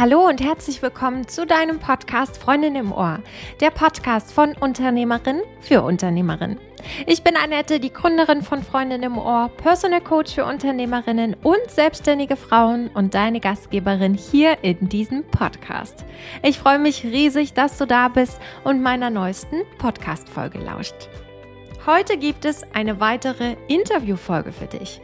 Hallo und herzlich willkommen zu deinem Podcast Freundin im Ohr, der Podcast von Unternehmerin für Unternehmerin. Ich bin Annette, die Gründerin von Freundin im Ohr, Personal Coach für Unternehmerinnen und selbstständige Frauen und deine Gastgeberin hier in diesem Podcast. Ich freue mich riesig, dass du da bist und meiner neuesten Podcast-Folge lauscht. Heute gibt es eine weitere Interviewfolge für dich.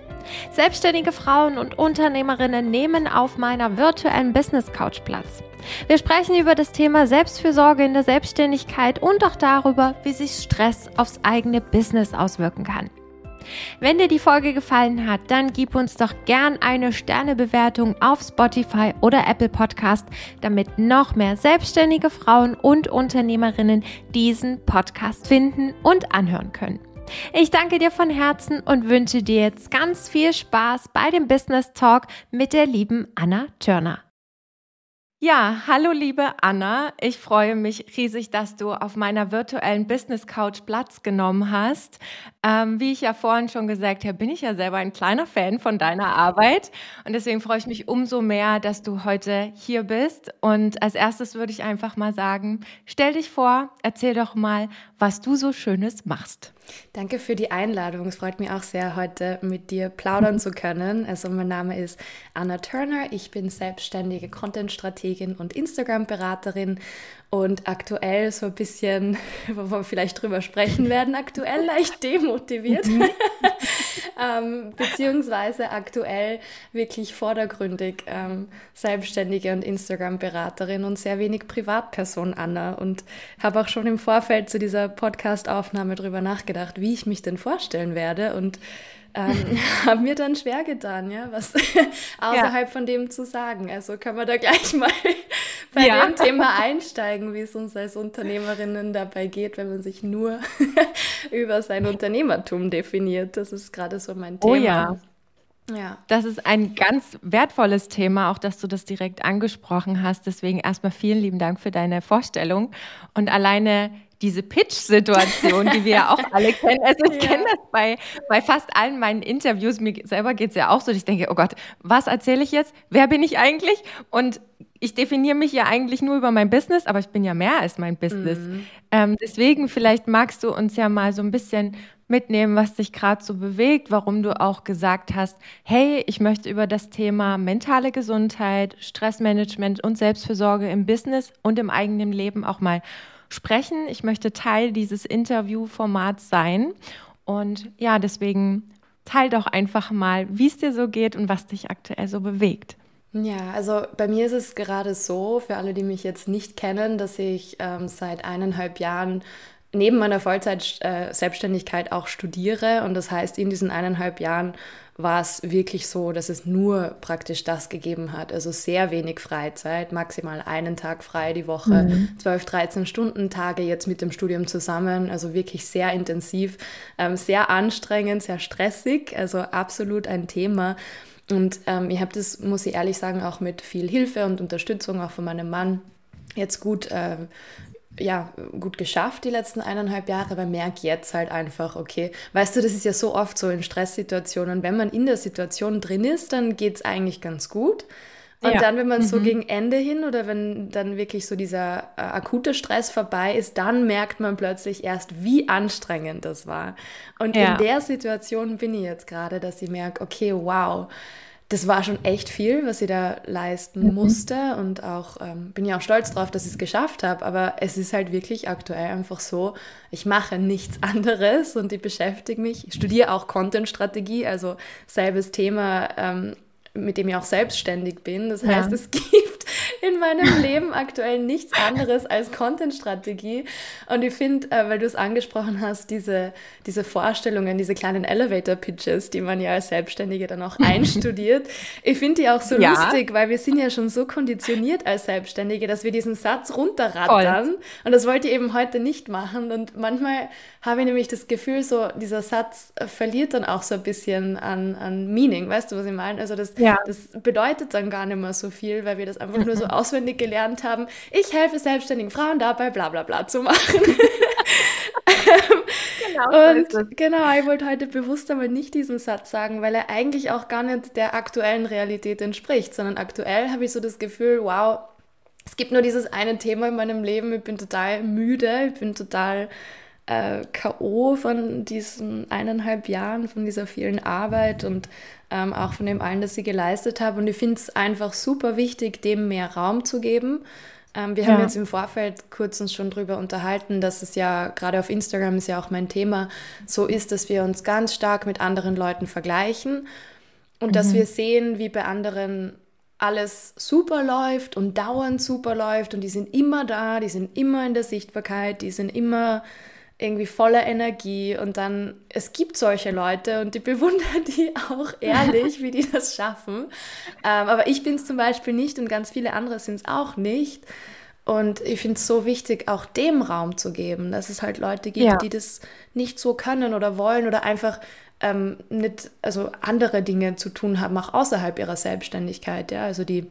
Selbstständige Frauen und Unternehmerinnen nehmen auf meiner virtuellen Business Couch Platz. Wir sprechen über das Thema Selbstfürsorge in der Selbstständigkeit und auch darüber, wie sich Stress aufs eigene Business auswirken kann. Wenn dir die Folge gefallen hat, dann gib uns doch gern eine Sternebewertung auf Spotify oder Apple Podcast, damit noch mehr selbstständige Frauen und Unternehmerinnen diesen Podcast finden und anhören können. Ich danke dir von Herzen und wünsche dir jetzt ganz viel Spaß bei dem Business Talk mit der lieben Anna Turner. Ja, hallo liebe Anna. Ich freue mich riesig, dass du auf meiner virtuellen Business Couch Platz genommen hast. Ähm, wie ich ja vorhin schon gesagt habe, bin ich ja selber ein kleiner Fan von deiner Arbeit und deswegen freue ich mich umso mehr, dass du heute hier bist. Und als erstes würde ich einfach mal sagen, stell dich vor, erzähl doch mal, was du so Schönes machst. Danke für die Einladung. Es freut mich auch sehr, heute mit dir plaudern zu können. Also mein Name ist Anna Turner. Ich bin selbstständige Content-Strategin und Instagram-Beraterin und aktuell so ein bisschen, wo wir vielleicht drüber sprechen werden, aktuell leicht demotiviert. Mhm. ähm, beziehungsweise aktuell wirklich vordergründig ähm, Selbstständige und Instagram-Beraterin und sehr wenig Privatperson Anna. Und habe auch schon im Vorfeld zu dieser Podcast-Aufnahme drüber nachgedacht, wie ich mich denn vorstellen werde. Und ähm, haben mir dann schwer getan, ja, was außerhalb ja. von dem zu sagen. Also können wir da gleich mal bei ja. dem Thema einsteigen, wie es uns als Unternehmerinnen dabei geht, wenn man sich nur über sein Unternehmertum definiert. Das ist gerade so mein oh Thema. Oh ja. Ja. Das ist ein ganz wertvolles Thema, auch dass du das direkt angesprochen hast. Deswegen erstmal vielen lieben Dank für deine Vorstellung. Und alleine diese Pitch-Situation, die wir ja auch alle kennen. Also ich ja. kenne das bei, bei fast allen meinen Interviews. Mir selber geht es ja auch so. Ich denke, oh Gott, was erzähle ich jetzt? Wer bin ich eigentlich? Und ich definiere mich ja eigentlich nur über mein Business, aber ich bin ja mehr als mein Business. Mhm. Ähm, deswegen vielleicht magst du uns ja mal so ein bisschen mitnehmen, was dich gerade so bewegt, warum du auch gesagt hast, hey, ich möchte über das Thema mentale Gesundheit, Stressmanagement und Selbstfürsorge im Business und im eigenen Leben auch mal sprechen. Ich möchte Teil dieses Interviewformats sein. Und ja, deswegen teil doch einfach mal, wie es dir so geht und was dich aktuell so bewegt. Ja, also bei mir ist es gerade so, für alle, die mich jetzt nicht kennen, dass ich ähm, seit eineinhalb Jahren neben meiner Vollzeit-Selbstständigkeit äh, auch studiere. Und das heißt, in diesen eineinhalb Jahren war es wirklich so, dass es nur praktisch das gegeben hat. Also sehr wenig Freizeit, maximal einen Tag frei die Woche, mhm. 12, 13 Stunden Tage jetzt mit dem Studium zusammen. Also wirklich sehr intensiv, ähm, sehr anstrengend, sehr stressig. Also absolut ein Thema. Und ähm, ich habe das, muss ich ehrlich sagen, auch mit viel Hilfe und Unterstützung auch von meinem Mann jetzt gut äh, ja, gut geschafft die letzten eineinhalb Jahre, aber merke jetzt halt einfach, okay, weißt du, das ist ja so oft so in Stresssituationen, wenn man in der Situation drin ist, dann geht es eigentlich ganz gut. Und ja. dann, wenn man mhm. so gegen Ende hin oder wenn dann wirklich so dieser äh, akute Stress vorbei ist, dann merkt man plötzlich erst, wie anstrengend das war. Und ja. in der Situation bin ich jetzt gerade, dass ich merke, okay, wow, das war schon echt viel, was ich da leisten mhm. musste und auch ähm, bin ja auch stolz drauf, dass ich es geschafft habe. Aber es ist halt wirklich aktuell einfach so, ich mache nichts anderes und ich beschäftige mich, ich studiere auch Content-Strategie, also selbes Thema, ähm, mit dem ich auch selbstständig bin. Das heißt, ja. es gibt in meinem Leben aktuell nichts anderes als Content-Strategie. Und ich finde, äh, weil du es angesprochen hast, diese, diese Vorstellungen, diese kleinen Elevator-Pitches, die man ja als Selbstständige dann auch einstudiert, ich finde die auch so ja. lustig, weil wir sind ja schon so konditioniert als Selbstständige, dass wir diesen Satz runterrattern. Voll. Und das wollte ich eben heute nicht machen. Und manchmal habe ich nämlich das Gefühl, so dieser Satz verliert dann auch so ein bisschen an, an Meaning. Weißt du, was ich meine? Also das, ja. das bedeutet dann gar nicht mehr so viel, weil wir das einfach nur so auswendig gelernt haben, ich helfe selbstständigen Frauen dabei, bla bla bla zu machen. Genau, und genau, ich wollte heute bewusst aber nicht diesen Satz sagen, weil er eigentlich auch gar nicht der aktuellen Realität entspricht, sondern aktuell habe ich so das Gefühl, wow, es gibt nur dieses eine Thema in meinem Leben, ich bin total müde, ich bin total äh, K.O. von diesen eineinhalb Jahren, von dieser vielen Arbeit und ähm, auch von dem allen, das ich geleistet habe. Und ich finde es einfach super wichtig, dem mehr Raum zu geben. Ähm, wir ja. haben jetzt im Vorfeld kurz uns schon darüber unterhalten, dass es ja gerade auf Instagram ist ja auch mein Thema, so ist, dass wir uns ganz stark mit anderen Leuten vergleichen und mhm. dass wir sehen, wie bei anderen alles super läuft und dauernd super läuft und die sind immer da, die sind immer in der Sichtbarkeit, die sind immer irgendwie voller Energie und dann, es gibt solche Leute und die bewundern die auch ehrlich, wie die das schaffen. Ähm, aber ich bin es zum Beispiel nicht und ganz viele andere sind es auch nicht. Und ich finde es so wichtig, auch dem Raum zu geben, dass es halt Leute gibt, ja. die das nicht so können oder wollen oder einfach ähm, nicht, also andere Dinge zu tun haben, auch außerhalb ihrer Selbstständigkeit. Ja, also die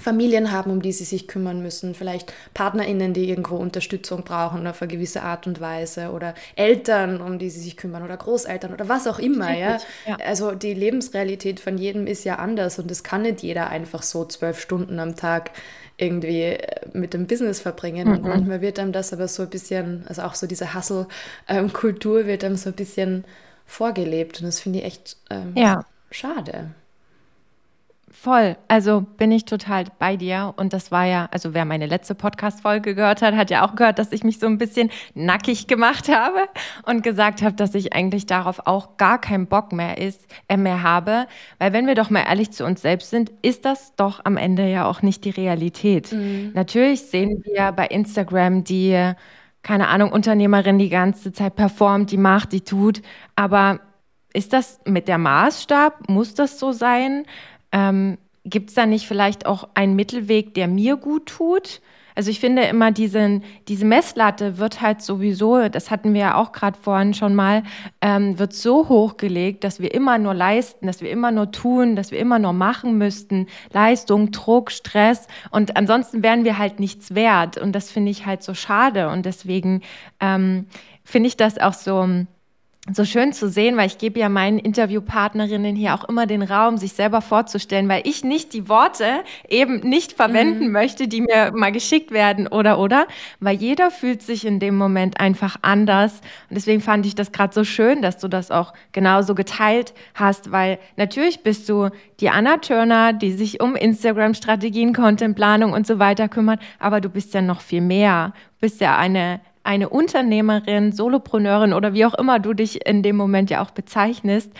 Familien haben, um die sie sich kümmern müssen, vielleicht PartnerInnen, die irgendwo Unterstützung brauchen auf eine gewisse Art und Weise oder Eltern, um die sie sich kümmern oder Großeltern oder was auch immer, ja? ja. Also die Lebensrealität von jedem ist ja anders und es kann nicht jeder einfach so zwölf Stunden am Tag irgendwie äh, mit dem Business verbringen. Mhm. Und manchmal wird einem das aber so ein bisschen, also auch so diese Hustle-Kultur ähm, wird einem so ein bisschen vorgelebt und das finde ich echt ähm, ja. schade. Voll. Also bin ich total bei dir. Und das war ja, also wer meine letzte Podcast-Folge gehört hat, hat ja auch gehört, dass ich mich so ein bisschen nackig gemacht habe und gesagt habe, dass ich eigentlich darauf auch gar keinen Bock mehr ist, äh, mehr habe. Weil wenn wir doch mal ehrlich zu uns selbst sind, ist das doch am Ende ja auch nicht die Realität. Mhm. Natürlich sehen wir bei Instagram die, keine Ahnung, Unternehmerin die ganze Zeit performt, die macht, die tut. Aber ist das mit der Maßstab? Muss das so sein? Ähm, Gibt es da nicht vielleicht auch einen Mittelweg, der mir gut tut? Also ich finde immer, diesen, diese Messlatte wird halt sowieso, das hatten wir ja auch gerade vorhin schon mal, ähm, wird so hochgelegt, dass wir immer nur leisten, dass wir immer nur tun, dass wir immer nur machen müssten. Leistung, Druck, Stress. Und ansonsten wären wir halt nichts wert. Und das finde ich halt so schade. Und deswegen ähm, finde ich das auch so so schön zu sehen, weil ich gebe ja meinen Interviewpartnerinnen hier auch immer den Raum, sich selber vorzustellen, weil ich nicht die Worte eben nicht verwenden mhm. möchte, die mir mal geschickt werden oder oder, weil jeder fühlt sich in dem Moment einfach anders und deswegen fand ich das gerade so schön, dass du das auch genauso geteilt hast, weil natürlich bist du die Anna Turner, die sich um Instagram Strategien, Contentplanung und so weiter kümmert, aber du bist ja noch viel mehr. Du bist ja eine eine Unternehmerin, Solopreneurin oder wie auch immer du dich in dem Moment ja auch bezeichnest.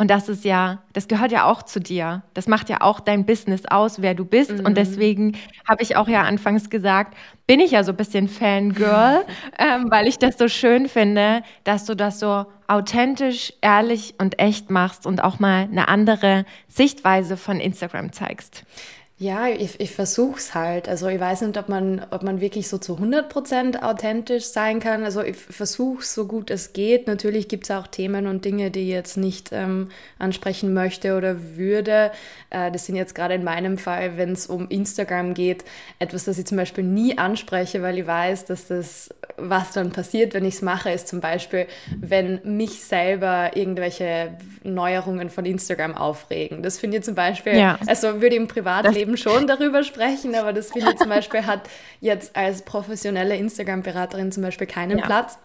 Und das ist ja, das gehört ja auch zu dir. Das macht ja auch dein Business aus, wer du bist. Mhm. Und deswegen habe ich auch ja anfangs gesagt, bin ich ja so ein bisschen Fangirl, ähm, weil ich das so schön finde, dass du das so authentisch, ehrlich und echt machst und auch mal eine andere Sichtweise von Instagram zeigst. Ja, ich, ich versuche es halt. Also ich weiß nicht, ob man, ob man wirklich so zu 100% authentisch sein kann. Also ich versuche es so gut es geht. Natürlich gibt es auch Themen und Dinge, die ich jetzt nicht ähm, ansprechen möchte oder würde. Äh, das sind jetzt gerade in meinem Fall, wenn es um Instagram geht, etwas, das ich zum Beispiel nie anspreche, weil ich weiß, dass das, was dann passiert, wenn ich es mache, ist zum Beispiel, wenn mich selber irgendwelche Neuerungen von Instagram aufregen. Das finde ich zum Beispiel, ja. also würde ich im Privatleben eben schon darüber sprechen, aber das finde ich zum Beispiel hat jetzt als professionelle Instagram-Beraterin zum Beispiel keinen ja. Platz.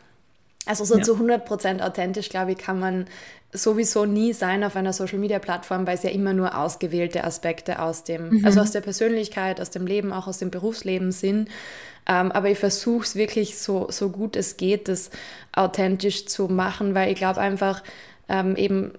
Also so ja. zu 100% authentisch, glaube ich, kann man sowieso nie sein auf einer Social-Media-Plattform, weil es ja immer nur ausgewählte Aspekte aus dem, mhm. also aus der Persönlichkeit, aus dem Leben, auch aus dem Berufsleben sind. Ähm, aber ich versuche es wirklich so, so gut es geht, das authentisch zu machen, weil ich glaube einfach, ähm, eben,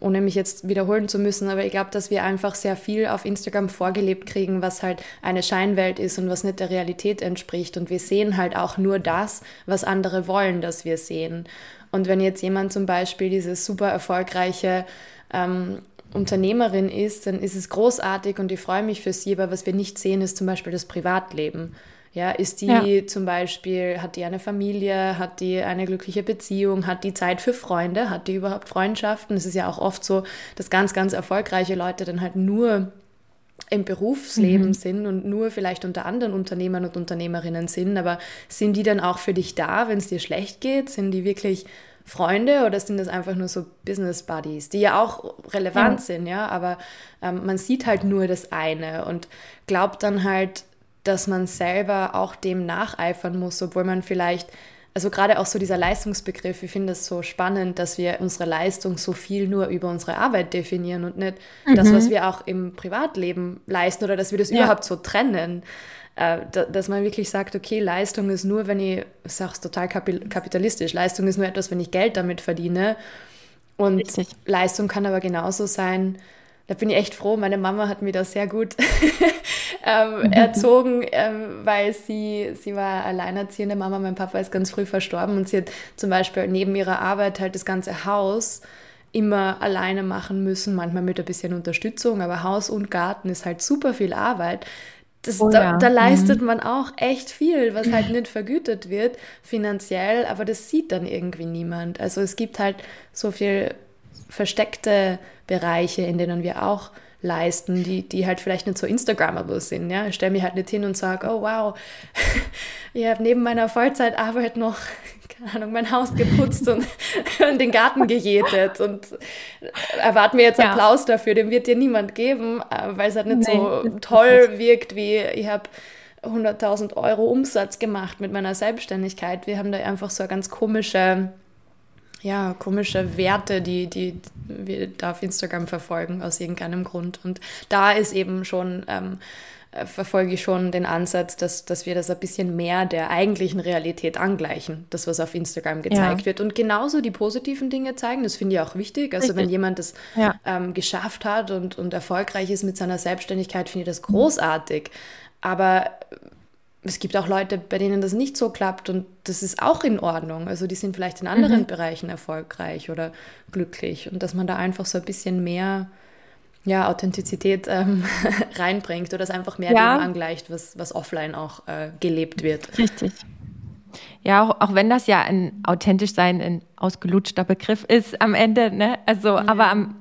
ohne mich jetzt wiederholen zu müssen, aber ich glaube, dass wir einfach sehr viel auf Instagram vorgelebt kriegen, was halt eine Scheinwelt ist und was nicht der Realität entspricht. Und wir sehen halt auch nur das, was andere wollen, dass wir sehen. Und wenn jetzt jemand zum Beispiel dieses super erfolgreiche ähm, Unternehmerin ist, dann ist es großartig und ich freue mich für sie, aber was wir nicht sehen, ist zum Beispiel das Privatleben. Ja, ist die ja. zum Beispiel, hat die eine Familie, hat die eine glückliche Beziehung, hat die Zeit für Freunde, hat die überhaupt Freundschaften? Es ist ja auch oft so, dass ganz, ganz erfolgreiche Leute dann halt nur im Berufsleben mhm. sind und nur vielleicht unter anderen Unternehmern und Unternehmerinnen sind, aber sind die dann auch für dich da, wenn es dir schlecht geht? Sind die wirklich Freunde oder sind das einfach nur so Business Buddies, die ja auch relevant ja. sind, ja, aber ähm, man sieht halt nur das eine und glaubt dann halt, dass man selber auch dem nacheifern muss, obwohl man vielleicht also gerade auch so dieser Leistungsbegriff, ich finde es so spannend, dass wir unsere Leistung so viel nur über unsere Arbeit definieren und nicht mhm. das, was wir auch im Privatleben leisten oder dass wir das ja. überhaupt so trennen. Äh, dass man wirklich sagt, okay, Leistung ist nur, wenn ich, ich sage es total kapitalistisch, Leistung ist nur etwas, wenn ich Geld damit verdiene. Und Richtig. Leistung kann aber genauso sein, da bin ich echt froh. Meine Mama hat mir das sehr gut ähm, erzogen, ähm, weil sie, sie war alleinerziehende Mama. Mein Papa ist ganz früh verstorben und sie hat zum Beispiel neben ihrer Arbeit halt das ganze Haus immer alleine machen müssen, manchmal mit ein bisschen Unterstützung, aber Haus und Garten ist halt super viel Arbeit. Das, oh, da, ja. da, leistet mhm. man auch echt viel, was halt nicht vergütet wird finanziell, aber das sieht dann irgendwie niemand. Also es gibt halt so viel versteckte Bereiche, in denen wir auch leisten, die, die halt vielleicht nicht so Instagrammable sind. Ja? Ich stelle mich halt nicht hin und sage, oh wow, ich habe neben meiner Vollzeitarbeit noch, keine Ahnung, mein Haus geputzt und, und den Garten gejätet und erwarte mir jetzt ja. Applaus dafür, den wird dir niemand geben, äh, weil es halt nicht Nein, so toll wirkt, wie ich habe 100.000 Euro Umsatz gemacht mit meiner Selbstständigkeit. Wir haben da einfach so eine ganz komische ja, komische Werte, die, die wir da auf Instagram verfolgen, aus irgendeinem Grund. Und da ist eben schon, ähm, äh, verfolge ich schon den Ansatz, dass, dass wir das ein bisschen mehr der eigentlichen Realität angleichen, das, was auf Instagram gezeigt ja. wird. Und genauso die positiven Dinge zeigen, das finde ich auch wichtig. Also Richtig. wenn jemand das ja. ähm, geschafft hat und, und erfolgreich ist mit seiner Selbstständigkeit, finde ich das großartig. Aber es gibt auch Leute, bei denen das nicht so klappt und das ist auch in Ordnung. Also die sind vielleicht in anderen mhm. Bereichen erfolgreich oder glücklich und dass man da einfach so ein bisschen mehr ja, Authentizität ähm, reinbringt oder es einfach mehr ja. dem angleicht, was, was offline auch äh, gelebt wird. Richtig. Ja, auch, auch wenn das ja ein authentisch sein ein ausgelutschter Begriff ist am Ende, ne? Also, ja. aber am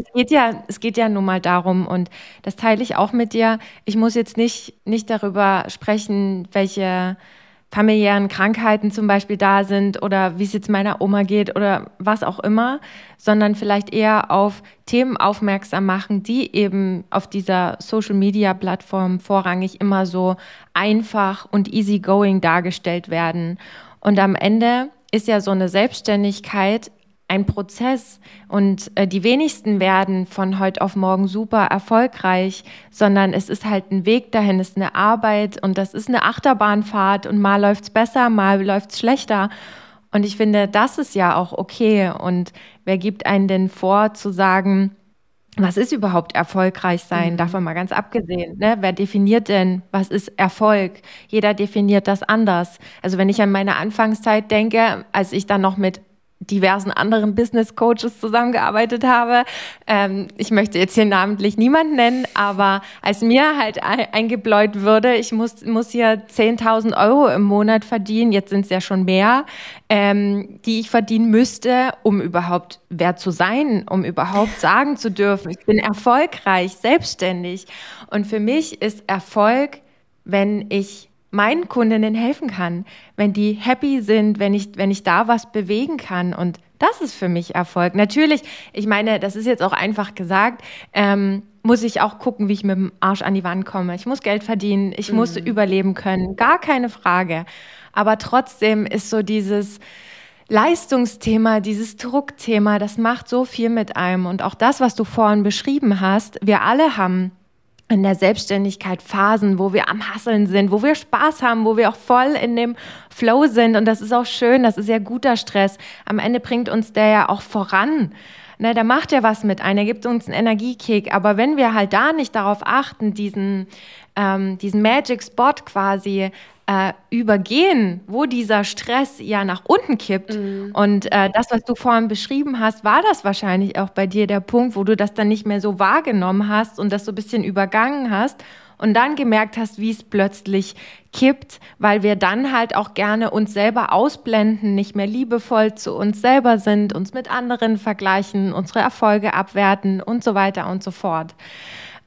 es geht ja, es geht ja nun mal darum, und das teile ich auch mit dir. Ich muss jetzt nicht, nicht darüber sprechen, welche familiären Krankheiten zum Beispiel da sind oder wie es jetzt meiner Oma geht oder was auch immer, sondern vielleicht eher auf Themen aufmerksam machen, die eben auf dieser Social-Media-Plattform vorrangig immer so einfach und easygoing dargestellt werden. Und am Ende ist ja so eine Selbstständigkeit ein Prozess und äh, die wenigsten werden von heute auf morgen super erfolgreich, sondern es ist halt ein Weg dahin, es ist eine Arbeit und das ist eine Achterbahnfahrt und mal läuft's besser, mal läuft's schlechter. Und ich finde, das ist ja auch okay. Und wer gibt einen denn vor zu sagen, was ist überhaupt erfolgreich sein? Mhm. Davon mal ganz abgesehen. Ne? Wer definiert denn, was ist Erfolg? Jeder definiert das anders. Also wenn ich an meine Anfangszeit denke, als ich dann noch mit diversen anderen Business Coaches zusammengearbeitet habe. Ähm, ich möchte jetzt hier namentlich niemand nennen, aber als mir halt eingebläut würde, ich muss, muss hier 10.000 Euro im Monat verdienen, jetzt sind es ja schon mehr, ähm, die ich verdienen müsste, um überhaupt wer zu sein, um überhaupt sagen zu dürfen, ich bin erfolgreich, selbstständig. Und für mich ist Erfolg, wenn ich meinen Kundinnen helfen kann, wenn die happy sind, wenn ich, wenn ich da was bewegen kann. Und das ist für mich Erfolg. Natürlich, ich meine, das ist jetzt auch einfach gesagt, ähm, muss ich auch gucken, wie ich mit dem Arsch an die Wand komme. Ich muss Geld verdienen, ich mhm. muss überleben können, gar keine Frage. Aber trotzdem ist so dieses Leistungsthema, dieses Druckthema, das macht so viel mit einem. Und auch das, was du vorhin beschrieben hast, wir alle haben in der Selbstständigkeit Phasen, wo wir am Hasseln sind, wo wir Spaß haben, wo wir auch voll in dem Flow sind. Und das ist auch schön, das ist ja guter Stress. Am Ende bringt uns der ja auch voran. Ne, der macht ja was mit ein, er gibt uns einen Energiekick. Aber wenn wir halt da nicht darauf achten, diesen, ähm, diesen Magic Spot quasi äh, übergehen, wo dieser Stress ja nach unten kippt. Mhm. Und äh, das, was du vorhin beschrieben hast, war das wahrscheinlich auch bei dir der Punkt, wo du das dann nicht mehr so wahrgenommen hast und das so ein bisschen übergangen hast und dann gemerkt hast, wie es plötzlich kippt, weil wir dann halt auch gerne uns selber ausblenden, nicht mehr liebevoll zu uns selber sind, uns mit anderen vergleichen, unsere Erfolge abwerten und so weiter und so fort.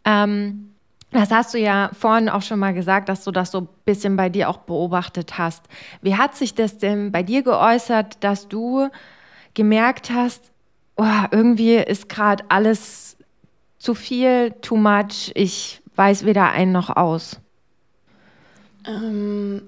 Ähm, das hast du ja vorhin auch schon mal gesagt, dass du das so ein bisschen bei dir auch beobachtet hast. Wie hat sich das denn bei dir geäußert, dass du gemerkt hast, oh, irgendwie ist gerade alles zu viel, too much, ich weiß weder ein noch aus? Ähm,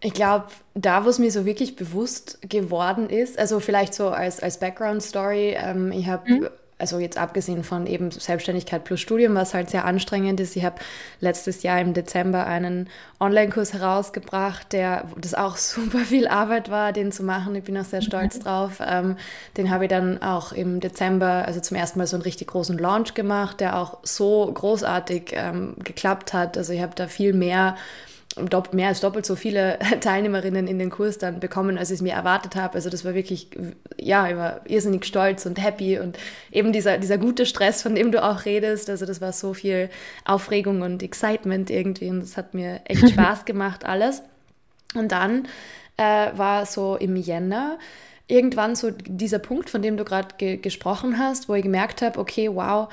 ich glaube, da, wo es mir so wirklich bewusst geworden ist, also vielleicht so als, als Background-Story, ähm, ich habe mhm also jetzt abgesehen von eben Selbstständigkeit plus Studium, was halt sehr anstrengend ist. Ich habe letztes Jahr im Dezember einen Online-Kurs herausgebracht, der das auch super viel Arbeit war, den zu machen. Ich bin auch sehr stolz mhm. drauf. Ähm, den habe ich dann auch im Dezember, also zum ersten Mal so einen richtig großen Launch gemacht, der auch so großartig ähm, geklappt hat. Also ich habe da viel mehr mehr als doppelt so viele Teilnehmerinnen in den Kurs dann bekommen, als ich es mir erwartet habe. Also das war wirklich, ja, ich war irrsinnig stolz und happy und eben dieser, dieser gute Stress, von dem du auch redest. Also das war so viel Aufregung und Excitement irgendwie und das hat mir echt Spaß gemacht alles. Und dann äh, war so im Jänner irgendwann so dieser Punkt, von dem du gerade ge gesprochen hast, wo ich gemerkt habe, okay, wow,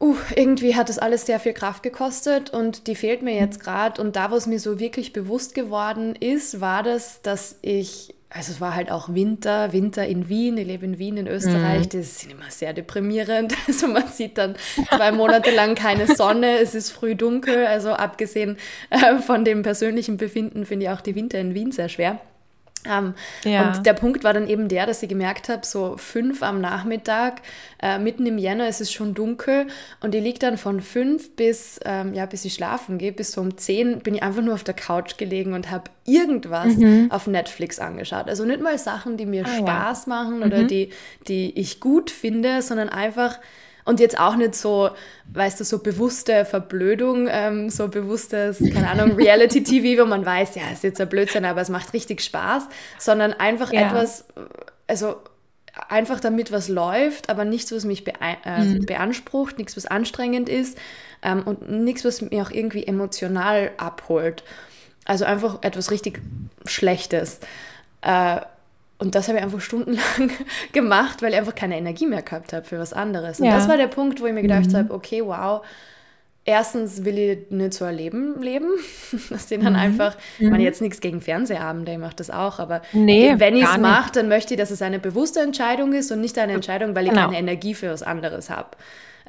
uh, irgendwie hat das alles sehr viel Kraft gekostet und die fehlt mir jetzt gerade. Und da, was mir so wirklich bewusst geworden ist, war das, dass ich, also es war halt auch Winter, Winter in Wien, ich lebe in Wien in Österreich, mhm. das ist immer sehr deprimierend. Also man sieht dann zwei Monate lang keine Sonne, es ist früh dunkel. Also abgesehen äh, von dem persönlichen Befinden finde ich auch die Winter in Wien sehr schwer. Ähm, ja. Und der Punkt war dann eben der, dass ich gemerkt habe, so fünf am Nachmittag, äh, mitten im Jänner ist es schon dunkel und ich liege dann von fünf bis, ähm, ja, bis ich schlafen gehe, bis so um zehn bin ich einfach nur auf der Couch gelegen und habe irgendwas mhm. auf Netflix angeschaut. Also nicht mal Sachen, die mir ah, Spaß ja. machen oder mhm. die, die ich gut finde, sondern einfach und jetzt auch nicht so, weißt du, so bewusste Verblödung, ähm, so bewusstes, keine Ahnung, Reality-TV, wo man weiß, ja, ist jetzt ein Blödsinn, aber es macht richtig Spaß, sondern einfach ja. etwas, also einfach damit was läuft, aber nichts, was mich äh, mhm. beansprucht, nichts, was anstrengend ist ähm, und nichts, was mich auch irgendwie emotional abholt. Also einfach etwas richtig Schlechtes. Äh, und das habe ich einfach stundenlang gemacht, weil ich einfach keine Energie mehr gehabt habe für was anderes. Und ja. das war der Punkt, wo ich mir gedacht mhm. habe, okay, wow, erstens will ich nicht so ein Leben dass die dann mhm. einfach, ich meine mhm. jetzt nichts gegen Fernsehabende, ich mache das auch, aber nee, wenn ich es mache, dann möchte ich, dass es eine bewusste Entscheidung ist und nicht eine Entscheidung, weil ich genau. keine Energie für was anderes habe.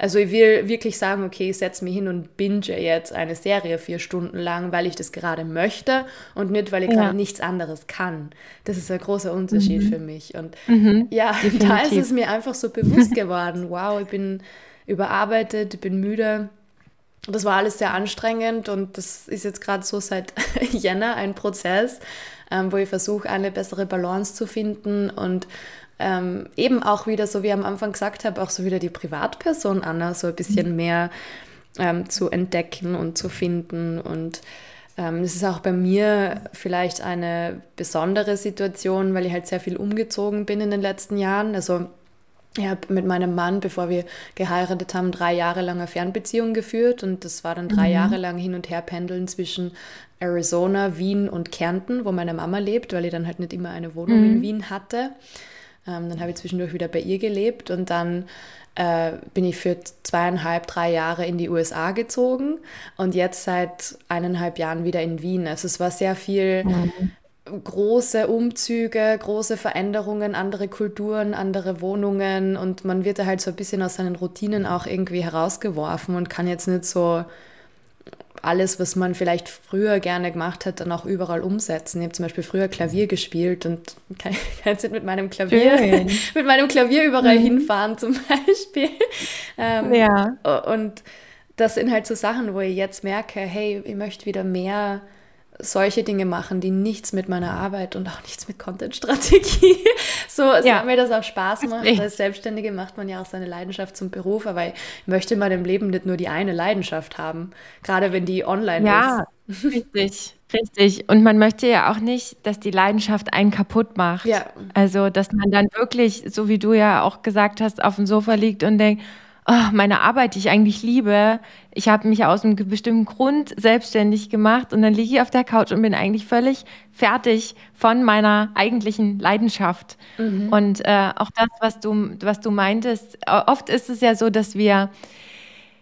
Also ich will wirklich sagen, okay, ich setze mich hin und binge jetzt eine Serie vier Stunden lang, weil ich das gerade möchte und nicht, weil ich ja. gerade nichts anderes kann. Das ist ein großer Unterschied mhm. für mich. Und mhm. ja, Definitiv. da ist es mir einfach so bewusst geworden, wow, ich bin überarbeitet, ich bin müde. Das war alles sehr anstrengend und das ist jetzt gerade so seit Jänner ein Prozess, ähm, wo ich versuche, eine bessere Balance zu finden und ähm, eben auch wieder, so wie ich am Anfang gesagt habe, auch so wieder die Privatperson Anna so ein bisschen mehr ähm, zu entdecken und zu finden. Und ähm, es ist auch bei mir vielleicht eine besondere Situation, weil ich halt sehr viel umgezogen bin in den letzten Jahren. Also ich habe mit meinem Mann, bevor wir geheiratet haben, drei Jahre lang eine Fernbeziehung geführt und das war dann drei mhm. Jahre lang hin und her pendeln zwischen Arizona, Wien und Kärnten, wo meine Mama lebt, weil ich dann halt nicht immer eine Wohnung mhm. in Wien hatte. Ähm, dann habe ich zwischendurch wieder bei ihr gelebt und dann äh, bin ich für zweieinhalb, drei Jahre in die USA gezogen und jetzt seit eineinhalb Jahren wieder in Wien. Also es war sehr viel mhm. große Umzüge, große Veränderungen, andere Kulturen, andere Wohnungen und man wird da halt so ein bisschen aus seinen Routinen auch irgendwie herausgeworfen und kann jetzt nicht so alles, was man vielleicht früher gerne gemacht hat, dann auch überall umsetzen. Ich habe zum Beispiel früher Klavier gespielt und kann, jetzt mit meinem Klavier, mit meinem Klavier überall mhm. hinfahren zum Beispiel. Ähm, ja. Und das sind halt so Sachen, wo ich jetzt merke, hey, ich möchte wieder mehr solche Dinge machen, die nichts mit meiner Arbeit und auch nichts mit Content-Strategie. so, ja. mir das auch Spaß macht. Als Selbstständige macht man ja auch seine Leidenschaft zum Beruf, aber ich möchte in meinem Leben nicht nur die eine Leidenschaft haben, gerade wenn die online ja, ist. Ja, richtig. Richtig. Und man möchte ja auch nicht, dass die Leidenschaft einen kaputt macht. Ja. Also, dass man dann wirklich, so wie du ja auch gesagt hast, auf dem Sofa liegt und denkt, oh, meine Arbeit, die ich eigentlich liebe, ich habe mich aus einem bestimmten Grund selbstständig gemacht und dann liege ich auf der Couch und bin eigentlich völlig fertig von meiner eigentlichen Leidenschaft. Mhm. Und äh, auch das, was du, was du meintest, oft ist es ja so, dass wir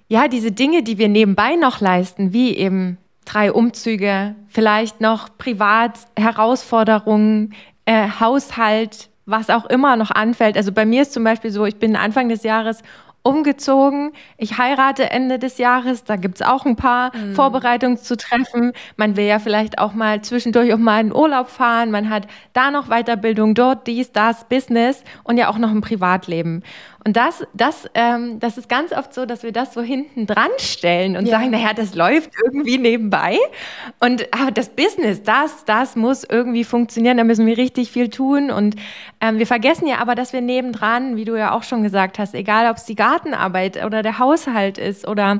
ja diese Dinge, die wir nebenbei noch leisten, wie eben drei Umzüge, vielleicht noch privat Herausforderungen, äh, Haushalt, was auch immer noch anfällt. Also bei mir ist zum Beispiel so, ich bin Anfang des Jahres umgezogen. Ich heirate Ende des Jahres. Da gibt es auch ein paar mhm. Vorbereitungen zu treffen. Man will ja vielleicht auch mal zwischendurch auch mal in Urlaub fahren. Man hat da noch Weiterbildung, dort dies, das, Business und ja auch noch ein Privatleben. Und das, das, ähm, das ist ganz oft so, dass wir das so hinten dran stellen und ja. sagen, naja, das läuft irgendwie nebenbei. Und aber das Business, das, das muss irgendwie funktionieren. Da müssen wir richtig viel tun. Und ähm, wir vergessen ja aber, dass wir nebendran, wie du ja auch schon gesagt hast, egal ob es die Gartenarbeit oder der Haushalt ist oder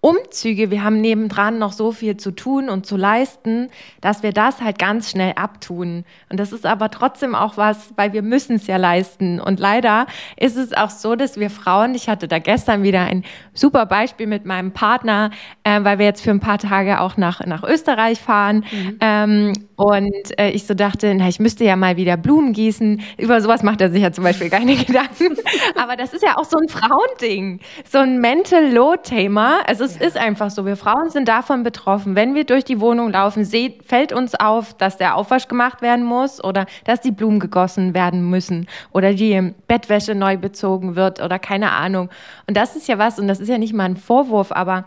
Umzüge, wir haben nebendran noch so viel zu tun und zu leisten, dass wir das halt ganz schnell abtun. Und das ist aber trotzdem auch was, weil wir müssen es ja leisten. Und leider ist es auch so, dass wir Frauen, ich hatte da gestern wieder ein super Beispiel mit meinem Partner, äh, weil wir jetzt für ein paar Tage auch nach, nach Österreich fahren. Mhm. Ähm, und äh, ich so dachte, na, ich müsste ja mal wieder Blumen gießen. Über sowas macht er sich ja zum Beispiel keine Gedanken. aber das ist ja auch so ein Frauending, so ein Mental Load-Thema. Also es ja. ist einfach so, wir Frauen sind davon betroffen. Wenn wir durch die Wohnung laufen, seht, fällt uns auf, dass der Aufwasch gemacht werden muss oder dass die Blumen gegossen werden müssen oder die Bettwäsche neu bezogen wird oder keine Ahnung. Und das ist ja was, und das ist ja nicht mal ein Vorwurf, aber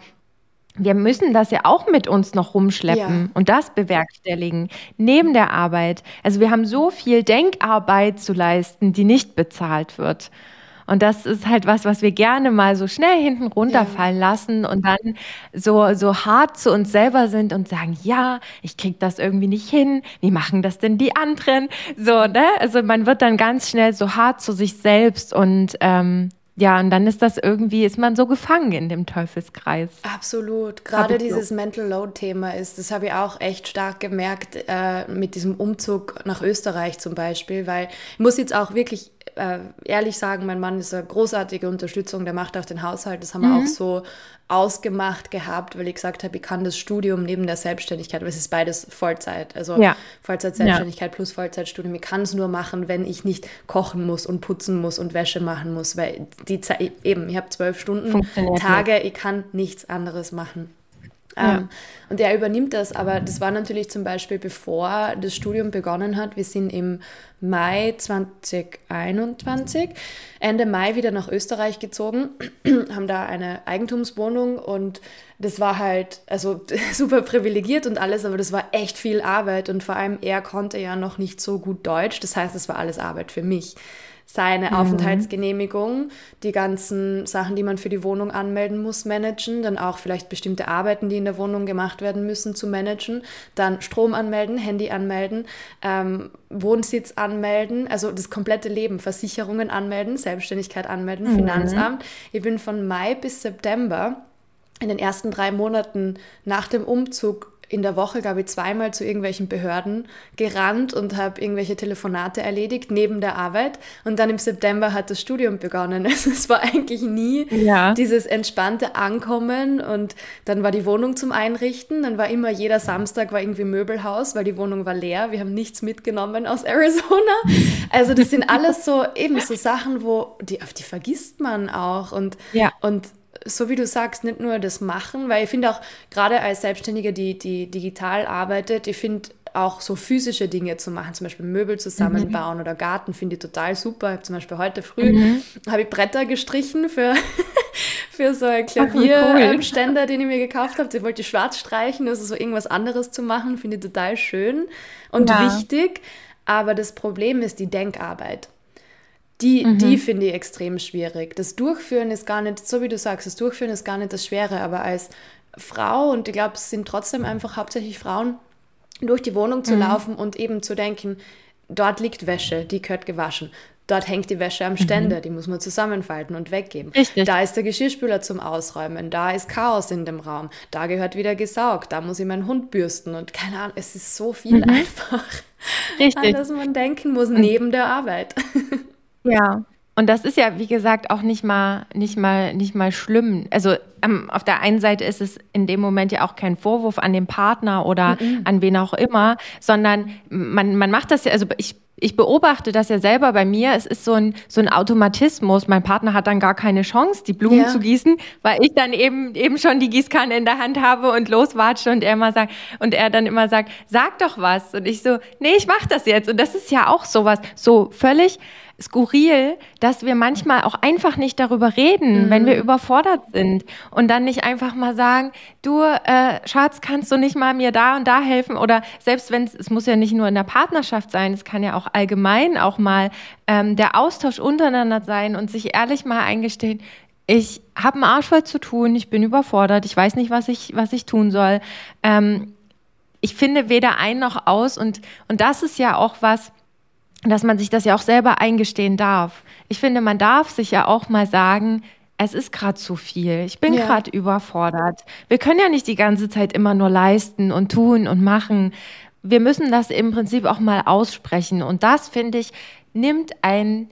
wir müssen das ja auch mit uns noch rumschleppen ja. und das bewerkstelligen neben der Arbeit. Also wir haben so viel Denkarbeit zu leisten, die nicht bezahlt wird. Und das ist halt was, was wir gerne mal so schnell hinten runterfallen ja. lassen und dann so, so hart zu uns selber sind und sagen, ja, ich krieg das irgendwie nicht hin. Wie machen das denn die anderen? So, ne? Also man wird dann ganz schnell so hart zu sich selbst und ähm, ja, und dann ist das irgendwie, ist man so gefangen in dem Teufelskreis. Absolut. Gerade dieses so. Mental Load-Thema ist, das habe ich auch echt stark gemerkt äh, mit diesem Umzug nach Österreich zum Beispiel, weil ich muss jetzt auch wirklich äh, ehrlich sagen, mein Mann ist eine großartige Unterstützung, der macht auch den Haushalt. Das haben mhm. wir auch so ausgemacht gehabt, weil ich gesagt habe, ich kann das Studium neben der Selbstständigkeit, weil es ist beides Vollzeit, also ja. Vollzeit-Selbstständigkeit ja. plus Vollzeitstudium. Ich kann es nur machen, wenn ich nicht kochen muss und putzen muss und Wäsche machen muss, weil die Zeit, eben, ich habe zwölf Stunden Tage, ich kann nichts anderes machen. Ja. Ähm, und er übernimmt das, aber das war natürlich zum Beispiel, bevor das Studium begonnen hat. Wir sind im Mai 2021, Ende Mai wieder nach Österreich gezogen, haben da eine Eigentumswohnung und das war halt, also super privilegiert und alles, aber das war echt viel Arbeit und vor allem er konnte ja noch nicht so gut Deutsch. Das heißt, es war alles Arbeit für mich seine mhm. Aufenthaltsgenehmigung, die ganzen Sachen, die man für die Wohnung anmelden muss, managen, dann auch vielleicht bestimmte Arbeiten, die in der Wohnung gemacht werden müssen, zu managen, dann Strom anmelden, Handy anmelden, ähm, Wohnsitz anmelden, also das komplette Leben, Versicherungen anmelden, Selbstständigkeit anmelden, mhm. Finanzamt. Ich bin von Mai bis September in den ersten drei Monaten nach dem Umzug in der Woche, glaube ich, zweimal zu irgendwelchen Behörden gerannt und habe irgendwelche Telefonate erledigt neben der Arbeit. Und dann im September hat das Studium begonnen. Also es war eigentlich nie ja. dieses entspannte Ankommen und dann war die Wohnung zum Einrichten. Dann war immer jeder Samstag war irgendwie Möbelhaus, weil die Wohnung war leer. Wir haben nichts mitgenommen aus Arizona. Also das sind alles so eben so Sachen, wo die auf die vergisst man auch und ja. und so wie du sagst, nicht nur das Machen, weil ich finde auch gerade als Selbstständige, die, die digital arbeitet, ich finde auch so physische Dinge zu machen, zum Beispiel Möbel zusammenbauen mhm. oder Garten, finde ich total super. Ich zum Beispiel heute früh mhm. habe ich Bretter gestrichen für, für so ein Klavierständer, cool. den ich mir gekauft habe. Ich wollte schwarz streichen, also so irgendwas anderes zu machen, finde ich total schön und ja. wichtig. Aber das Problem ist die Denkarbeit. Die, mhm. die finde ich extrem schwierig. Das Durchführen ist gar nicht, so wie du sagst, das Durchführen ist gar nicht das Schwere, aber als Frau, und ich glaube, es sind trotzdem einfach hauptsächlich Frauen, durch die Wohnung zu mhm. laufen und eben zu denken, dort liegt Wäsche, die gehört gewaschen. Dort hängt die Wäsche am Ständer, mhm. die muss man zusammenfalten und weggeben. Richtig. Da ist der Geschirrspüler zum Ausräumen, da ist Chaos in dem Raum, da gehört wieder gesaugt, da muss ich meinen Hund bürsten und keine Ahnung, es ist so viel mhm. einfach, Richtig. an das man denken muss neben der Arbeit. Ja. Und das ist ja, wie gesagt, auch nicht mal, nicht mal, nicht mal schlimm. Also ähm, auf der einen Seite ist es in dem Moment ja auch kein Vorwurf an den Partner oder mhm. an wen auch immer, sondern man, man macht das ja, also ich ich beobachte das ja selber bei mir. Es ist so ein, so ein Automatismus. Mein Partner hat dann gar keine Chance, die Blumen ja. zu gießen, weil ich dann eben, eben schon die Gießkanne in der Hand habe und loswatsche und er immer sagt, und er dann immer sagt, sag doch was. Und ich so, nee, ich mach das jetzt. Und das ist ja auch sowas, so völlig, skurril, dass wir manchmal auch einfach nicht darüber reden, mhm. wenn wir überfordert sind und dann nicht einfach mal sagen, du äh, Schatz, kannst du nicht mal mir da und da helfen oder selbst wenn es, es muss ja nicht nur in der Partnerschaft sein, es kann ja auch allgemein auch mal ähm, der Austausch untereinander sein und sich ehrlich mal eingestehen, ich habe einen Arsch voll zu tun, ich bin überfordert, ich weiß nicht, was ich, was ich tun soll. Ähm, ich finde weder ein noch aus und, und das ist ja auch was, dass man sich das ja auch selber eingestehen darf. Ich finde, man darf sich ja auch mal sagen, es ist gerade zu viel. Ich bin ja. gerade überfordert. Wir können ja nicht die ganze Zeit immer nur leisten und tun und machen. Wir müssen das im Prinzip auch mal aussprechen. Und das, finde ich, nimmt ein,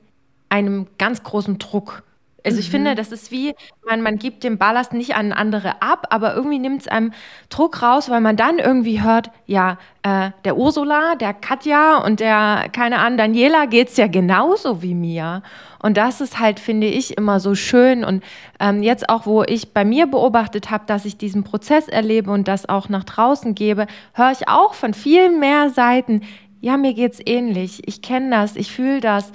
einem ganz großen Druck. Also mhm. ich finde, das ist wie, man, man gibt den Ballast nicht an andere ab, aber irgendwie nimmt es einem Druck raus, weil man dann irgendwie hört, ja, äh, der Ursula, der Katja und der, keine Ahnung, Daniela geht's ja genauso wie mir. Und das ist halt, finde ich, immer so schön. Und ähm, jetzt auch, wo ich bei mir beobachtet habe, dass ich diesen Prozess erlebe und das auch nach draußen gebe, höre ich auch von viel mehr Seiten, ja, mir geht's ähnlich. Ich kenne das, ich fühle das.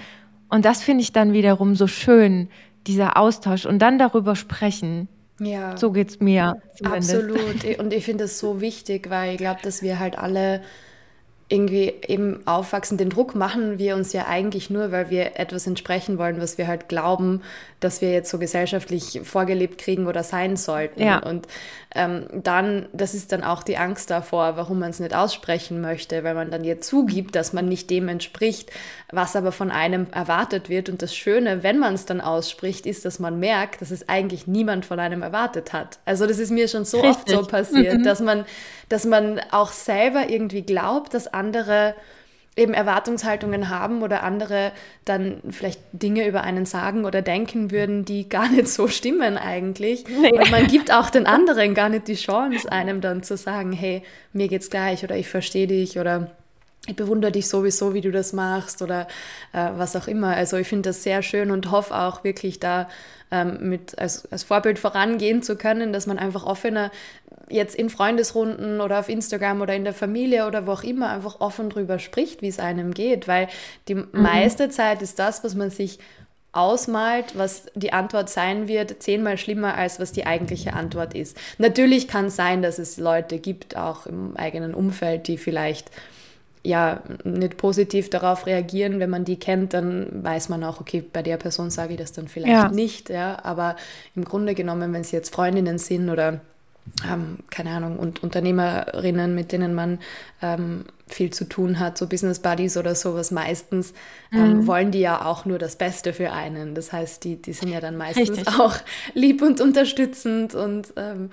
Und das finde ich dann wiederum so schön, dieser Austausch und dann darüber sprechen. Ja. So geht es mir. Zumindest. Absolut. Und ich finde es so wichtig, weil ich glaube, dass wir halt alle irgendwie eben aufwachsen. Den Druck machen wir uns ja eigentlich nur, weil wir etwas entsprechen wollen, was wir halt glauben, dass wir jetzt so gesellschaftlich vorgelebt kriegen oder sein sollten. Ja. Und ähm, dann, das ist dann auch die Angst davor, warum man es nicht aussprechen möchte, weil man dann jetzt zugibt, dass man nicht dem entspricht, was aber von einem erwartet wird. Und das Schöne, wenn man es dann ausspricht, ist, dass man merkt, dass es eigentlich niemand von einem erwartet hat. Also das ist mir schon so Richtig. oft so passiert, mhm. dass man, dass man auch selber irgendwie glaubt, dass andere eben Erwartungshaltungen haben oder andere dann vielleicht Dinge über einen sagen oder denken würden, die gar nicht so stimmen eigentlich. Nee. Und man gibt auch den anderen gar nicht die Chance, einem dann zu sagen, hey, mir geht's gleich oder ich verstehe dich oder ich bewundere dich sowieso, wie du das machst oder äh, was auch immer. Also ich finde das sehr schön und hoffe auch wirklich da ähm, mit als, als Vorbild vorangehen zu können, dass man einfach offener jetzt in Freundesrunden oder auf Instagram oder in der Familie oder wo auch immer einfach offen drüber spricht, wie es einem geht, weil die mhm. meiste Zeit ist das, was man sich ausmalt, was die Antwort sein wird, zehnmal schlimmer als was die eigentliche Antwort ist. Natürlich kann es sein, dass es Leute gibt, auch im eigenen Umfeld, die vielleicht ja nicht positiv darauf reagieren. Wenn man die kennt, dann weiß man auch, okay, bei der Person sage ich das dann vielleicht ja. nicht. Ja, aber im Grunde genommen, wenn es jetzt Freundinnen sind oder ähm, keine Ahnung, und Unternehmerinnen, mit denen man ähm, viel zu tun hat, so Business Buddies oder sowas, meistens ähm, mhm. wollen die ja auch nur das Beste für einen. Das heißt, die, die sind ja dann meistens Richtig. auch lieb und unterstützend und ähm,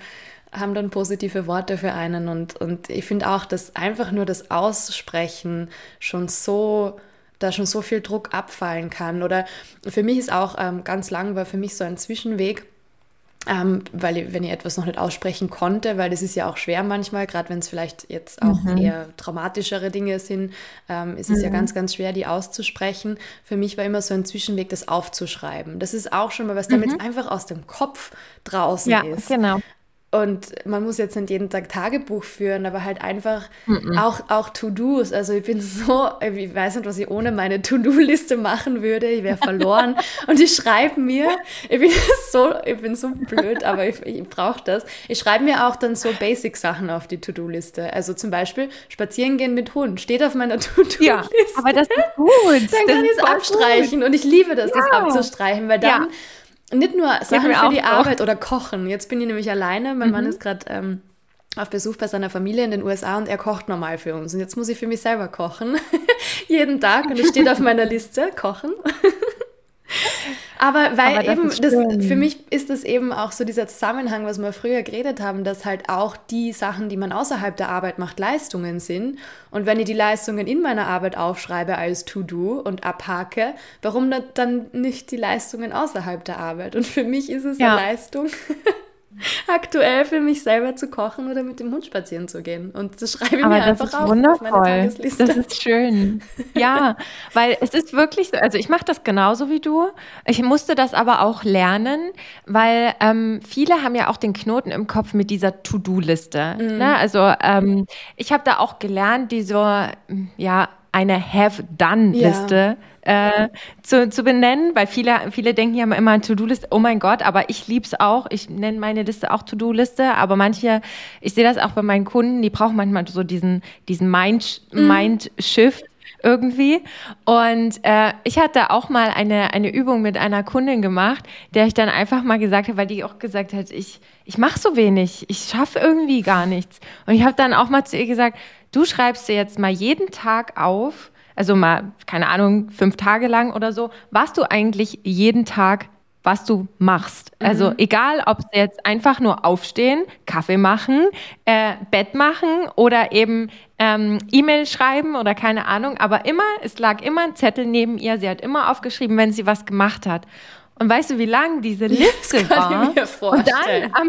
haben dann positive Worte für einen. Und, und ich finde auch, dass einfach nur das Aussprechen schon so da schon so viel Druck abfallen kann. Oder für mich ist auch ähm, ganz lang war für mich so ein Zwischenweg, ähm, weil ich, wenn ich etwas noch nicht aussprechen konnte, weil das ist ja auch schwer manchmal, gerade wenn es vielleicht jetzt auch mhm. eher traumatischere Dinge sind, ähm, ist es mhm. ja ganz, ganz schwer, die auszusprechen. Für mich war immer so ein Zwischenweg, das aufzuschreiben. Das ist auch schon mal was, damit es mhm. einfach aus dem Kopf draußen ja, ist. Genau. Und man muss jetzt nicht jeden Tag Tagebuch führen, aber halt einfach mm -mm. auch, auch To-Dos. Also ich bin so, ich weiß nicht, was ich ohne meine To-Do-Liste machen würde. Ich wäre verloren. und ich schreibe mir, ich bin so, ich bin so blöd, aber ich, ich brauche das. Ich schreibe mir auch dann so Basic-Sachen auf die To-Do-Liste. Also zum Beispiel spazieren gehen mit Hund. Steht auf meiner To-Do-Liste. Ja, aber das ist gut. Dann kann ich es abstreichen. Gut. Und ich liebe das, ja. das abzustreichen, weil dann... Ja nicht nur Sachen für die Arbeit oder Kochen. Jetzt bin ich nämlich alleine. Mein mhm. Mann ist gerade ähm, auf Besuch bei seiner Familie in den USA und er kocht normal für uns. Und jetzt muss ich für mich selber kochen. Jeden Tag. Und es steht auf meiner Liste, kochen. Aber weil Aber das eben, das, für mich ist das eben auch so dieser Zusammenhang, was wir früher geredet haben, dass halt auch die Sachen, die man außerhalb der Arbeit macht, Leistungen sind. Und wenn ich die Leistungen in meiner Arbeit aufschreibe als To-Do und abhake, warum dann nicht die Leistungen außerhalb der Arbeit? Und für mich ist es ja. eine Leistung. aktuell für mich selber zu kochen oder mit dem Hund spazieren zu gehen. Und das schreibe ich Aber mir das einfach ist auf, wundervoll. auf meine Tagesliste. Das ist schön. Ja, weil es ist wirklich so, also ich mache das genauso wie du. Ich musste das aber auch lernen, weil ähm, viele haben ja auch den Knoten im Kopf mit dieser To-Do-Liste. Mhm. Ne? Also ähm, ich habe da auch gelernt, die so, ja, eine Have-Done-Liste ja äh, zu, zu benennen, weil viele, viele denken ja immer an To-Do-Liste, oh mein Gott, aber ich liebe es auch. Ich nenne meine Liste auch To-Do-Liste, aber manche, ich sehe das auch bei meinen Kunden, die brauchen manchmal so diesen, diesen Mind, mhm. Mind-Shift irgendwie. Und äh, ich hatte auch mal eine, eine Übung mit einer Kundin gemacht, der ich dann einfach mal gesagt habe, weil die auch gesagt hat, ich, ich mache so wenig, ich schaffe irgendwie gar nichts. Und ich habe dann auch mal zu ihr gesagt, du schreibst dir jetzt mal jeden Tag auf, also mal, keine Ahnung, fünf Tage lang oder so, was du eigentlich jeden Tag was du machst. Mhm. Also egal, ob es jetzt einfach nur aufstehen, Kaffee machen, äh, Bett machen oder eben ähm, E-Mail schreiben oder keine Ahnung, aber immer, es lag immer ein Zettel neben ihr, sie hat immer aufgeschrieben, wenn sie was gemacht hat. Und weißt du, wie lang diese Liste das kann war? Ich mir vorstellen. Und dann am,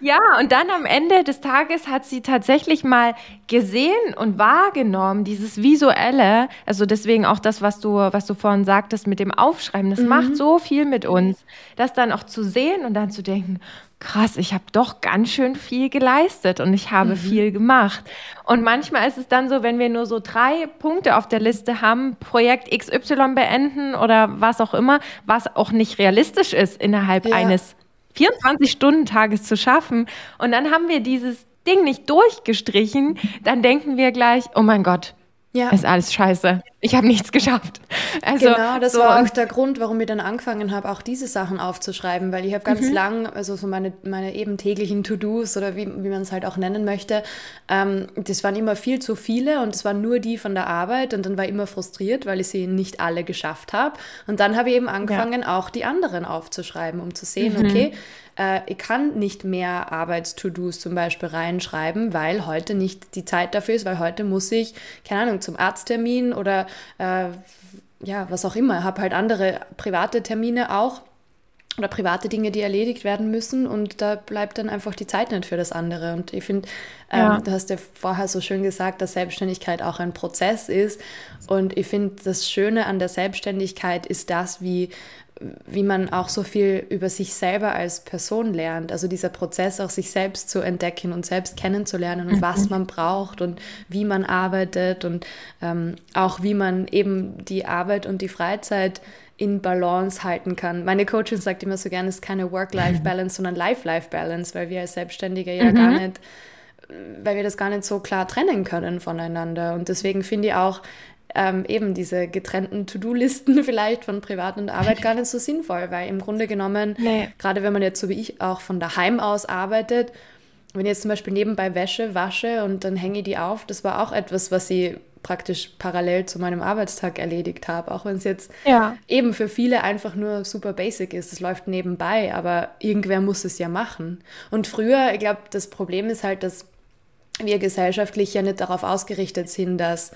ja, und dann am Ende des Tages hat sie tatsächlich mal gesehen und wahrgenommen, dieses visuelle, also deswegen auch das, was du, was du vorhin sagtest mit dem Aufschreiben, das mhm. macht so viel mit uns, das dann auch zu sehen und dann zu denken, krass, ich habe doch ganz schön viel geleistet und ich habe mhm. viel gemacht. Und manchmal ist es dann so, wenn wir nur so drei Punkte auf der Liste haben, Projekt XY beenden oder was auch immer, was auch nicht realistisch ist, innerhalb ja. eines 24-Stunden-Tages zu schaffen. Und dann haben wir dieses Ding nicht durchgestrichen, dann denken wir gleich, oh mein Gott, ja. Ist alles scheiße. Ich habe nichts geschafft. Also, genau, das so war auch der Grund, warum ich dann angefangen habe, auch diese Sachen aufzuschreiben, weil ich habe ganz mhm. lang, also so meine, meine eben täglichen To-Dos oder wie, wie man es halt auch nennen möchte, ähm, das waren immer viel zu viele und es waren nur die von der Arbeit und dann war ich immer frustriert, weil ich sie nicht alle geschafft habe. Und dann habe ich eben angefangen, ja. auch die anderen aufzuschreiben, um zu sehen, mhm. okay, äh, ich kann nicht mehr Arbeits-To-Dos zum Beispiel reinschreiben, weil heute nicht die Zeit dafür ist, weil heute muss ich, keine Ahnung, zum Arzttermin oder äh, ja, was auch immer, habe halt andere private Termine auch oder private Dinge, die erledigt werden müssen und da bleibt dann einfach die Zeit nicht für das andere. Und ich finde, ähm, ja. du hast ja vorher so schön gesagt, dass Selbstständigkeit auch ein Prozess ist und ich finde, das Schöne an der Selbstständigkeit ist das, wie wie man auch so viel über sich selber als Person lernt. Also dieser Prozess, auch sich selbst zu entdecken und selbst kennenzulernen und mhm. was man braucht und wie man arbeitet und ähm, auch wie man eben die Arbeit und die Freizeit in Balance halten kann. Meine Coachin sagt immer so gerne, es ist keine Work-Life-Balance, sondern Life-Life-Balance, weil wir als Selbstständige ja mhm. gar nicht weil wir das gar nicht so klar trennen können voneinander. Und deswegen finde ich auch, ähm, eben diese getrennten To-Do-Listen vielleicht von Privat und Arbeit gar nicht so sinnvoll, weil im Grunde genommen, nee. gerade wenn man jetzt so wie ich auch von daheim aus arbeitet, wenn ich jetzt zum Beispiel nebenbei Wäsche wasche und dann hänge ich die auf, das war auch etwas, was ich praktisch parallel zu meinem Arbeitstag erledigt habe, auch wenn es jetzt ja. eben für viele einfach nur super basic ist. Es läuft nebenbei, aber irgendwer muss es ja machen. Und früher, ich glaube, das Problem ist halt, dass wir gesellschaftlich ja nicht darauf ausgerichtet sind, dass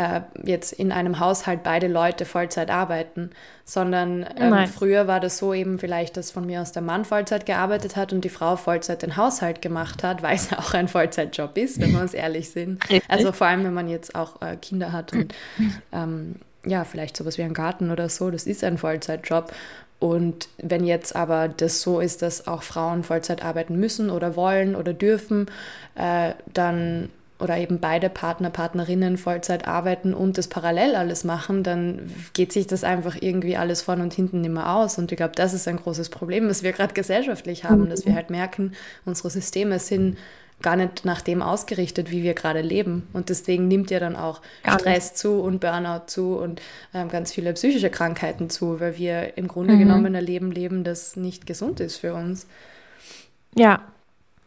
äh, jetzt in einem Haushalt beide Leute Vollzeit arbeiten, sondern ähm, früher war das so eben vielleicht, dass von mir aus der Mann Vollzeit gearbeitet hat und die Frau Vollzeit den Haushalt gemacht hat, weil es auch ein Vollzeitjob ist, wenn wir uns ehrlich sind. Also vor allem, wenn man jetzt auch äh, Kinder hat und ähm, ja, vielleicht sowas wie ein Garten oder so, das ist ein Vollzeitjob. Und wenn jetzt aber das so ist, dass auch Frauen Vollzeit arbeiten müssen oder wollen oder dürfen, äh, dann oder eben beide Partner, Partnerinnen Vollzeit arbeiten und das parallel alles machen, dann geht sich das einfach irgendwie alles vorn und hinten nicht mehr aus. Und ich glaube, das ist ein großes Problem, was wir gerade gesellschaftlich haben, dass wir halt merken, unsere Systeme sind gar nicht nach dem ausgerichtet, wie wir gerade leben. Und deswegen nimmt ja dann auch gar Stress nicht. zu und Burnout zu und ähm, ganz viele psychische Krankheiten zu, weil wir im Grunde mhm. genommen ein Leben leben, das nicht gesund ist für uns. Ja,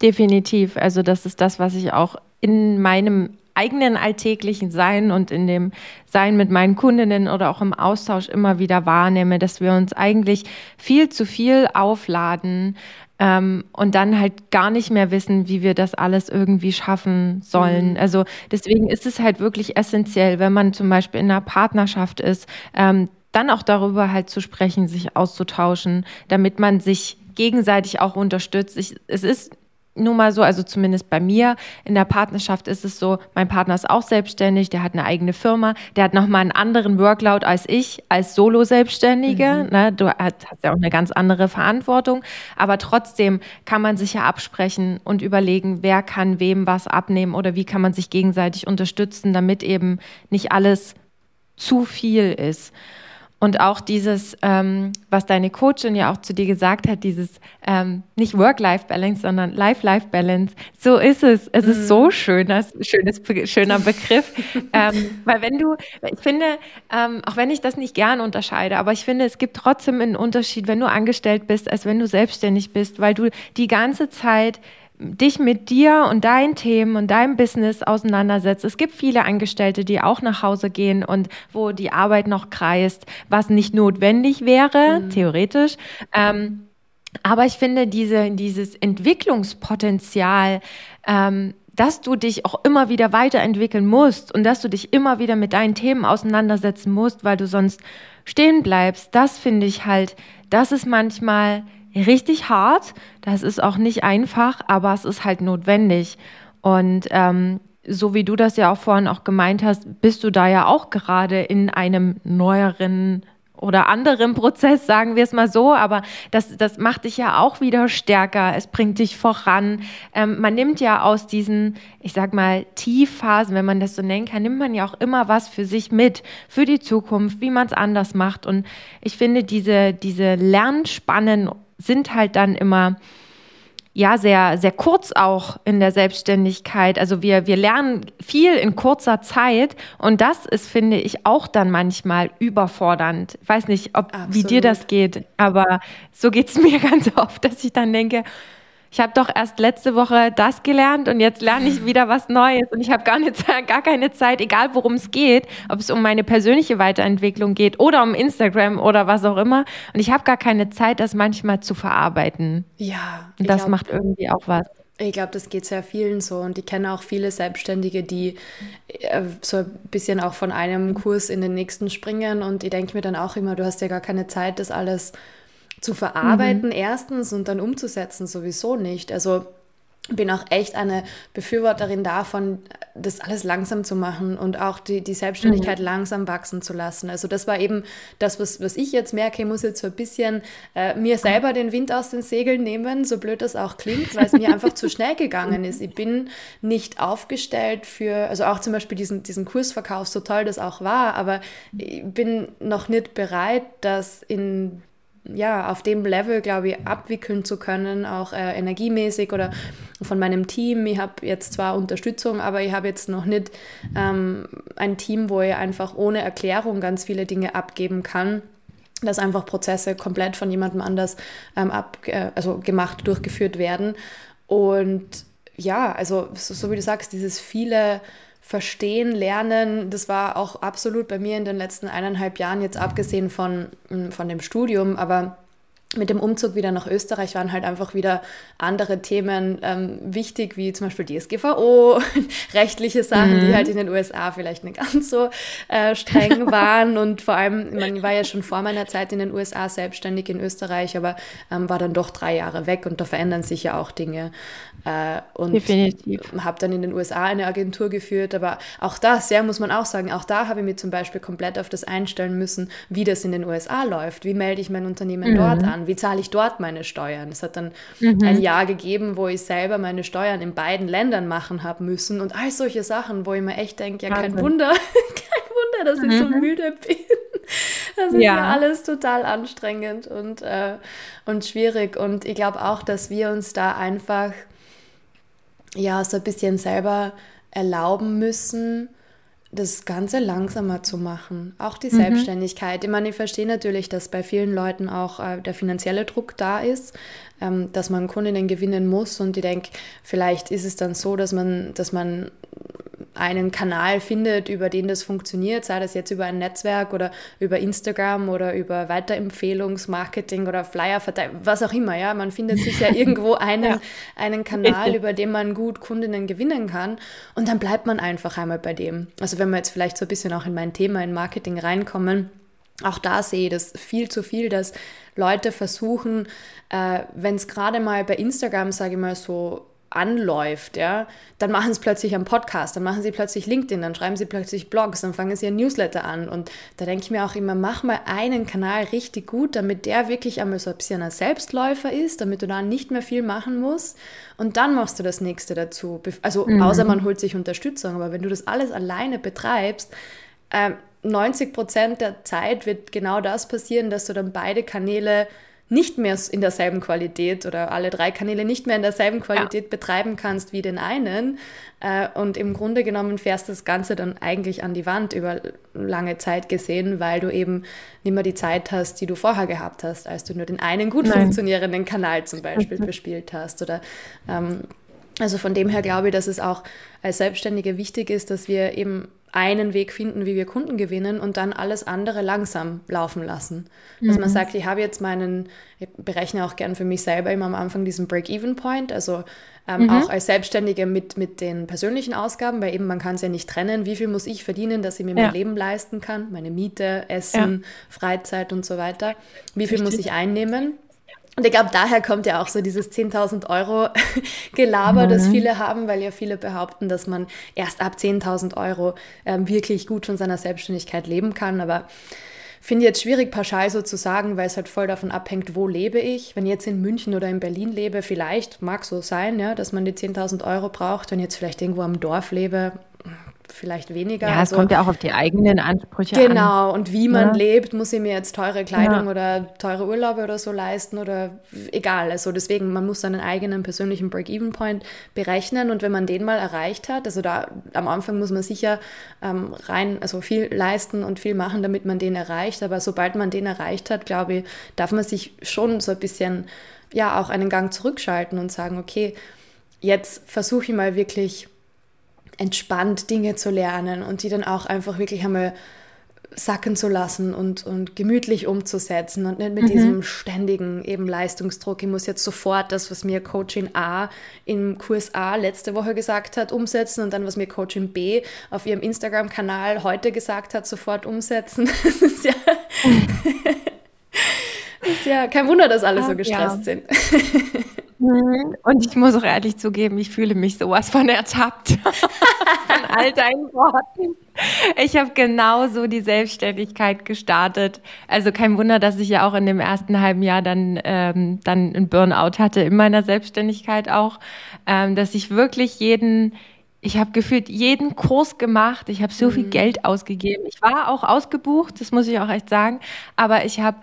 definitiv. Also das ist das, was ich auch in meinem eigenen alltäglichen Sein und in dem Sein mit meinen Kundinnen oder auch im Austausch immer wieder wahrnehme, dass wir uns eigentlich viel zu viel aufladen ähm, und dann halt gar nicht mehr wissen, wie wir das alles irgendwie schaffen sollen. Mhm. Also deswegen ist es halt wirklich essentiell, wenn man zum Beispiel in einer Partnerschaft ist, ähm, dann auch darüber halt zu sprechen, sich auszutauschen, damit man sich gegenseitig auch unterstützt. Ich, es ist nur mal so, also zumindest bei mir in der Partnerschaft ist es so, mein Partner ist auch selbstständig, der hat eine eigene Firma, der hat nochmal einen anderen Workload als ich, als Solo-Selbstständige. Mhm. Ne? Du hast ja auch eine ganz andere Verantwortung, aber trotzdem kann man sich ja absprechen und überlegen, wer kann wem was abnehmen oder wie kann man sich gegenseitig unterstützen, damit eben nicht alles zu viel ist. Und auch dieses, ähm, was deine Coachin ja auch zu dir gesagt hat, dieses ähm, nicht Work-Life-Balance, sondern Life-Life-Balance. So ist es. Es mm. ist so mhm. schön, das schönes, schöner Begriff. ähm, weil wenn du, ich finde, ähm, auch wenn ich das nicht gern unterscheide, aber ich finde, es gibt trotzdem einen Unterschied, wenn du angestellt bist, als wenn du selbstständig bist, weil du die ganze Zeit dich mit dir und deinen Themen und deinem Business auseinandersetzt. Es gibt viele Angestellte, die auch nach Hause gehen und wo die Arbeit noch kreist, was nicht notwendig wäre, mhm. theoretisch. Ähm, aber ich finde diese, dieses Entwicklungspotenzial, ähm, dass du dich auch immer wieder weiterentwickeln musst und dass du dich immer wieder mit deinen Themen auseinandersetzen musst, weil du sonst stehen bleibst, das finde ich halt, das ist manchmal richtig hart. Das ist auch nicht einfach, aber es ist halt notwendig. Und ähm, so wie du das ja auch vorhin auch gemeint hast, bist du da ja auch gerade in einem neueren oder anderen Prozess, sagen wir es mal so, aber das, das macht dich ja auch wieder stärker, es bringt dich voran. Ähm, man nimmt ja aus diesen, ich sag mal, Tiefphasen, wenn man das so nennen kann, nimmt man ja auch immer was für sich mit, für die Zukunft, wie man es anders macht. Und ich finde, diese, diese Lernspannen sind halt dann immer ja sehr sehr kurz auch in der Selbstständigkeit. Also wir wir lernen viel in kurzer Zeit und das ist finde ich auch dann manchmal überfordernd. Ich weiß nicht, ob Absolut. wie dir das geht, aber so geht es mir ganz oft, dass ich dann denke, ich habe doch erst letzte Woche das gelernt und jetzt lerne ich wieder was Neues und ich habe gar, gar keine Zeit, egal worum es geht, ob es um meine persönliche Weiterentwicklung geht oder um Instagram oder was auch immer. Und ich habe gar keine Zeit, das manchmal zu verarbeiten. Ja. Und das glaub, macht irgendwie auch was. Ich glaube, das geht sehr vielen so und ich kenne auch viele Selbstständige, die äh, so ein bisschen auch von einem Kurs in den nächsten springen und ich denke mir dann auch immer, du hast ja gar keine Zeit, das alles zu verarbeiten, mhm. erstens, und dann umzusetzen, sowieso nicht. Also bin auch echt eine Befürworterin davon, das alles langsam zu machen und auch die, die Selbstständigkeit mhm. langsam wachsen zu lassen. Also das war eben das, was, was ich jetzt merke, ich muss jetzt so ein bisschen äh, mir selber den Wind aus den Segeln nehmen, so blöd das auch klingt, weil es mir einfach zu schnell gegangen ist. Ich bin nicht aufgestellt für, also auch zum Beispiel diesen, diesen Kursverkauf, so toll das auch war, aber ich bin noch nicht bereit, das in ja, auf dem Level, glaube ich, abwickeln zu können, auch äh, energiemäßig oder von meinem Team. Ich habe jetzt zwar Unterstützung, aber ich habe jetzt noch nicht ähm, ein Team, wo ich einfach ohne Erklärung ganz viele Dinge abgeben kann dass einfach Prozesse komplett von jemandem anders ähm, ab, äh, also gemacht, durchgeführt werden. Und ja, also so, so wie du sagst, dieses viele verstehen, lernen. Das war auch absolut bei mir in den letzten eineinhalb Jahren, jetzt abgesehen von, mm, von dem Studium, aber mit dem Umzug wieder nach Österreich waren halt einfach wieder andere Themen ähm, wichtig, wie zum Beispiel DSGVO, rechtliche Sachen, mhm. die halt in den USA vielleicht nicht ganz so äh, streng waren. Und vor allem, man war ja schon vor meiner Zeit in den USA selbstständig in Österreich, aber ähm, war dann doch drei Jahre weg und da verändern sich ja auch Dinge. Äh, und habe dann in den USA eine Agentur geführt, aber auch das, ja, muss man auch sagen, auch da habe ich mir zum Beispiel komplett auf das einstellen müssen, wie das in den USA läuft. Wie melde ich mein Unternehmen mhm. dort an? Wie zahle ich dort meine Steuern? Es hat dann mhm. ein Jahr gegeben, wo ich selber meine Steuern in beiden Ländern machen habe müssen und all solche Sachen, wo ich mir echt denke, ja, kein Wunder, kein Wunder, dass ich so mhm. müde bin. Das ist ja, ja alles total anstrengend und, äh, und schwierig. Und ich glaube auch, dass wir uns da einfach ja so ein bisschen selber erlauben müssen, das Ganze langsamer zu machen. Auch die mhm. Selbstständigkeit. Ich meine, ich verstehe natürlich, dass bei vielen Leuten auch äh, der finanzielle Druck da ist, ähm, dass man Kundinnen gewinnen muss. Und ich denke, vielleicht ist es dann so, dass man, dass man einen Kanal findet, über den das funktioniert, sei das jetzt über ein Netzwerk oder über Instagram oder über Weiterempfehlungsmarketing oder Flyer, was auch immer, ja. Man findet sich ja irgendwo einen, ja. einen Kanal, über den man gut Kundinnen gewinnen kann und dann bleibt man einfach einmal bei dem. Also wenn wir jetzt vielleicht so ein bisschen auch in mein Thema in Marketing reinkommen, auch da sehe ich das viel zu viel, dass Leute versuchen, äh, wenn es gerade mal bei Instagram, sage ich mal, so anläuft, ja, dann machen sie plötzlich einen Podcast, dann machen sie plötzlich LinkedIn, dann schreiben sie plötzlich Blogs, dann fangen sie ein Newsletter an. Und da denke ich mir auch immer, mach mal einen Kanal richtig gut, damit der wirklich einmal so ein bisschen ein Selbstläufer ist, damit du da nicht mehr viel machen musst. Und dann machst du das nächste dazu. Also mhm. außer man holt sich Unterstützung, aber wenn du das alles alleine betreibst, äh, 90 Prozent der Zeit wird genau das passieren, dass du dann beide Kanäle nicht mehr in derselben Qualität oder alle drei Kanäle nicht mehr in derselben Qualität ja. betreiben kannst wie den einen. Äh, und im Grunde genommen fährst das Ganze dann eigentlich an die Wand über lange Zeit gesehen, weil du eben nicht mehr die Zeit hast, die du vorher gehabt hast, als du nur den einen gut Nein. funktionierenden Kanal zum Beispiel bespielt hast. Oder ähm, also von dem her glaube ich, dass es auch als Selbstständige wichtig ist, dass wir eben einen Weg finden, wie wir Kunden gewinnen und dann alles andere langsam laufen lassen. Dass mhm. man sagt, ich habe jetzt meinen, ich berechne auch gern für mich selber immer am Anfang diesen Break-Even-Point, also ähm, mhm. auch als Selbstständige mit, mit den persönlichen Ausgaben, weil eben man kann es ja nicht trennen, wie viel muss ich verdienen, dass ich mir ja. mein Leben leisten kann, meine Miete, Essen, ja. Freizeit und so weiter. Wie viel Richtig. muss ich einnehmen? Und ich glaube, daher kommt ja auch so dieses 10.000 Euro Gelaber, mhm. das viele haben, weil ja viele behaupten, dass man erst ab 10.000 Euro ähm, wirklich gut von seiner Selbstständigkeit leben kann. Aber finde ich jetzt schwierig, pauschal so zu sagen, weil es halt voll davon abhängt, wo lebe ich. Wenn ich jetzt in München oder in Berlin lebe, vielleicht mag so sein, ja, dass man die 10.000 Euro braucht. Wenn ich jetzt vielleicht irgendwo am Dorf lebe, vielleicht weniger. Ja, es also, kommt ja auch auf die eigenen Ansprüche genau, an. Genau, und wie man ja. lebt, muss ich mir jetzt teure Kleidung ja. oder teure Urlaube oder so leisten oder egal. Also deswegen, man muss seinen eigenen persönlichen Break-Even-Point berechnen und wenn man den mal erreicht hat, also da am Anfang muss man sicher ähm, rein, also viel leisten und viel machen, damit man den erreicht, aber sobald man den erreicht hat, glaube ich, darf man sich schon so ein bisschen, ja, auch einen Gang zurückschalten und sagen, okay, jetzt versuche ich mal wirklich entspannt Dinge zu lernen und die dann auch einfach wirklich einmal sacken zu lassen und, und gemütlich umzusetzen und nicht mit mhm. diesem ständigen eben Leistungsdruck. Ich muss jetzt sofort das, was mir Coaching A im Kurs A letzte Woche gesagt hat, umsetzen und dann, was mir Coaching B auf ihrem Instagram-Kanal heute gesagt hat, sofort umsetzen. Das ist ja, ist ja kein Wunder, dass alle so gestresst ja. sind. Mhm. Und ich muss auch ehrlich zugeben, ich fühle mich sowas von ertappt von all deinen Worten. Ich habe genauso die Selbstständigkeit gestartet. Also kein Wunder, dass ich ja auch in dem ersten halben Jahr dann, ähm, dann ein Burnout hatte in meiner Selbstständigkeit auch, ähm, dass ich wirklich jeden ich habe gefühlt jeden Kurs gemacht. Ich habe so viel mhm. Geld ausgegeben. Ich war auch ausgebucht, das muss ich auch echt sagen. Aber ich habe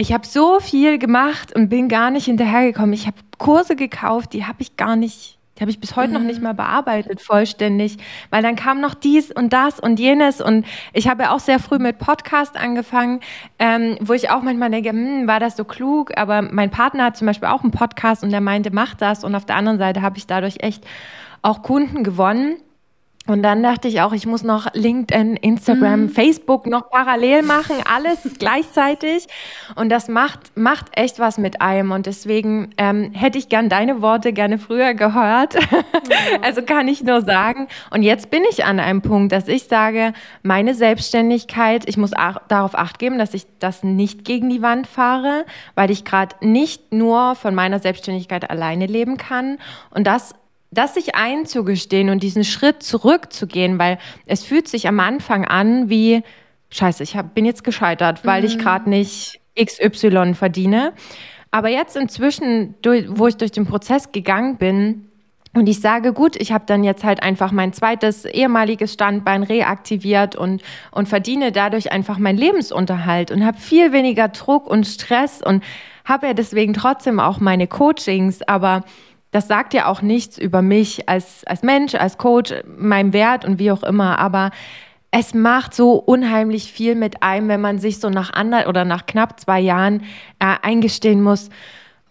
ich habe so viel gemacht und bin gar nicht hinterhergekommen. Ich habe Kurse gekauft, die habe ich gar nicht, die habe ich bis heute mhm. noch nicht mhm. mal bearbeitet vollständig, weil dann kam noch dies und das und jenes und ich habe ja auch sehr früh mit Podcast angefangen, ähm, wo ich auch manchmal denke, hm, war das so klug? Aber mein Partner hat zum Beispiel auch einen Podcast und der meinte, mach das und auf der anderen Seite habe ich dadurch echt auch Kunden gewonnen. Und dann dachte ich auch, ich muss noch LinkedIn, Instagram, mhm. Facebook noch parallel machen, alles gleichzeitig. Und das macht, macht echt was mit einem. Und deswegen ähm, hätte ich gern deine Worte gerne früher gehört. Mhm. also kann ich nur sagen. Und jetzt bin ich an einem Punkt, dass ich sage, meine Selbstständigkeit, ich muss ach, darauf acht geben, dass ich das nicht gegen die Wand fahre, weil ich gerade nicht nur von meiner Selbstständigkeit alleine leben kann. Und das das sich einzugestehen und diesen Schritt zurückzugehen, weil es fühlt sich am Anfang an wie, scheiße, ich hab, bin jetzt gescheitert, weil mhm. ich gerade nicht XY verdiene. Aber jetzt inzwischen, wo ich durch den Prozess gegangen bin, und ich sage, gut, ich habe dann jetzt halt einfach mein zweites ehemaliges Standbein reaktiviert und, und verdiene dadurch einfach meinen Lebensunterhalt und habe viel weniger Druck und Stress und habe ja deswegen trotzdem auch meine Coachings, aber das sagt ja auch nichts über mich als, als Mensch, als Coach, meinem Wert und wie auch immer. Aber es macht so unheimlich viel mit einem, wenn man sich so nach anderthalb oder nach knapp zwei Jahren äh, eingestehen muss,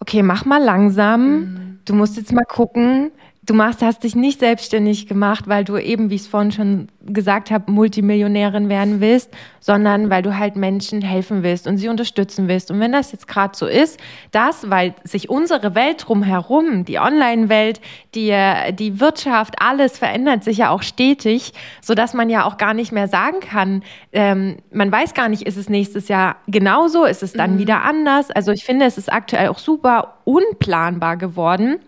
okay, mach mal langsam. Mhm. Du musst jetzt mal gucken, du machst, hast dich nicht selbstständig gemacht, weil du eben, wie ich es vorhin schon gesagt habe, Multimillionärin werden willst, sondern weil du halt Menschen helfen willst und sie unterstützen willst. Und wenn das jetzt gerade so ist, das, weil sich unsere Welt drumherum, die Online-Welt, die, die Wirtschaft, alles verändert sich ja auch stetig, sodass man ja auch gar nicht mehr sagen kann, ähm, man weiß gar nicht, ist es nächstes Jahr genauso, ist es dann mhm. wieder anders. Also ich finde, es ist aktuell auch super unplanbar geworden.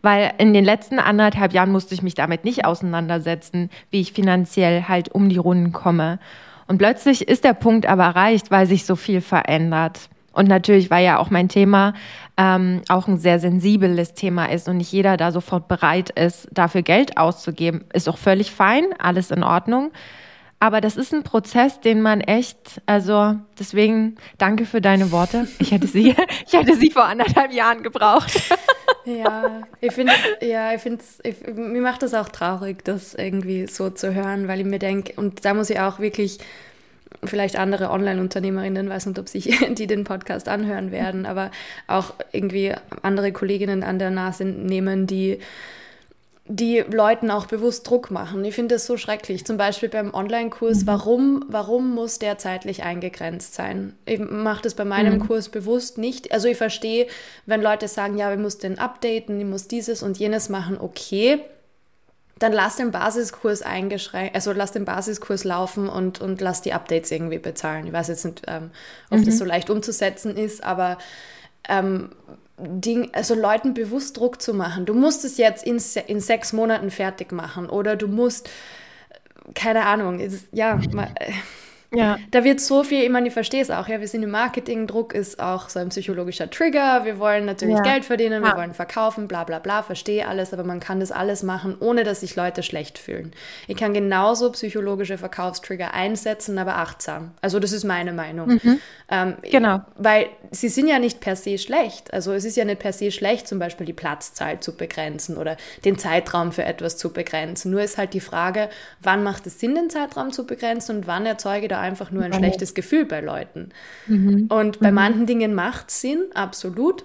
Weil in den letzten anderthalb Jahren musste ich mich damit nicht auseinandersetzen, wie ich finanziell halt um die Runden komme. Und plötzlich ist der Punkt aber erreicht, weil sich so viel verändert. Und natürlich, weil ja auch mein Thema ähm, auch ein sehr sensibles Thema ist und nicht jeder da sofort bereit ist, dafür Geld auszugeben, ist auch völlig fein, alles in Ordnung. Aber das ist ein Prozess, den man echt, also deswegen danke für deine Worte. Ich hätte sie, ich hätte sie vor anderthalb Jahren gebraucht. Ja, ich finde, ja, ich finde, mir macht das auch traurig, das irgendwie so zu hören, weil ich mir denke, und da muss ich auch wirklich vielleicht andere Online-Unternehmerinnen, weiß nicht, ob sich die den Podcast anhören werden, aber auch irgendwie andere Kolleginnen an der Nase nehmen, die die Leuten auch bewusst Druck machen. Ich finde das so schrecklich. Zum Beispiel beim Online-Kurs, mhm. warum, warum muss der zeitlich eingegrenzt sein? Ich mache das bei meinem mhm. Kurs bewusst nicht. Also ich verstehe, wenn Leute sagen, ja, ich muss den updaten, ich muss dieses und jenes machen, okay. Dann lass den Basiskurs eingeschränkt, also lass den Basiskurs laufen und, und lass die Updates irgendwie bezahlen. Ich weiß jetzt nicht, ähm, ob mhm. das so leicht umzusetzen ist, aber ähm, Ding, also Leuten bewusst Druck zu machen. Du musst es jetzt in, in sechs Monaten fertig machen oder du musst, keine Ahnung, ist, ja, mal, äh, ja. Da wird so viel, ich meine, ich verstehe es auch, ja, wir sind im Marketing, Druck ist auch so ein psychologischer Trigger, wir wollen natürlich ja. Geld verdienen, wir wollen verkaufen, bla bla bla, verstehe alles, aber man kann das alles machen, ohne dass sich Leute schlecht fühlen. Ich kann genauso psychologische Verkaufstrigger einsetzen, aber achtsam. Also das ist meine Meinung. Mhm. Ähm, genau. Weil sie sind ja nicht per se schlecht. Also es ist ja nicht per se schlecht, zum Beispiel die Platzzahl zu begrenzen oder den Zeitraum für etwas zu begrenzen. Nur ist halt die Frage, wann macht es Sinn, den Zeitraum zu begrenzen und wann erzeuge ich da einfach nur ein schlechtes Gefühl bei Leuten. Mhm. Und bei mhm. manchen Dingen macht es Sinn, absolut.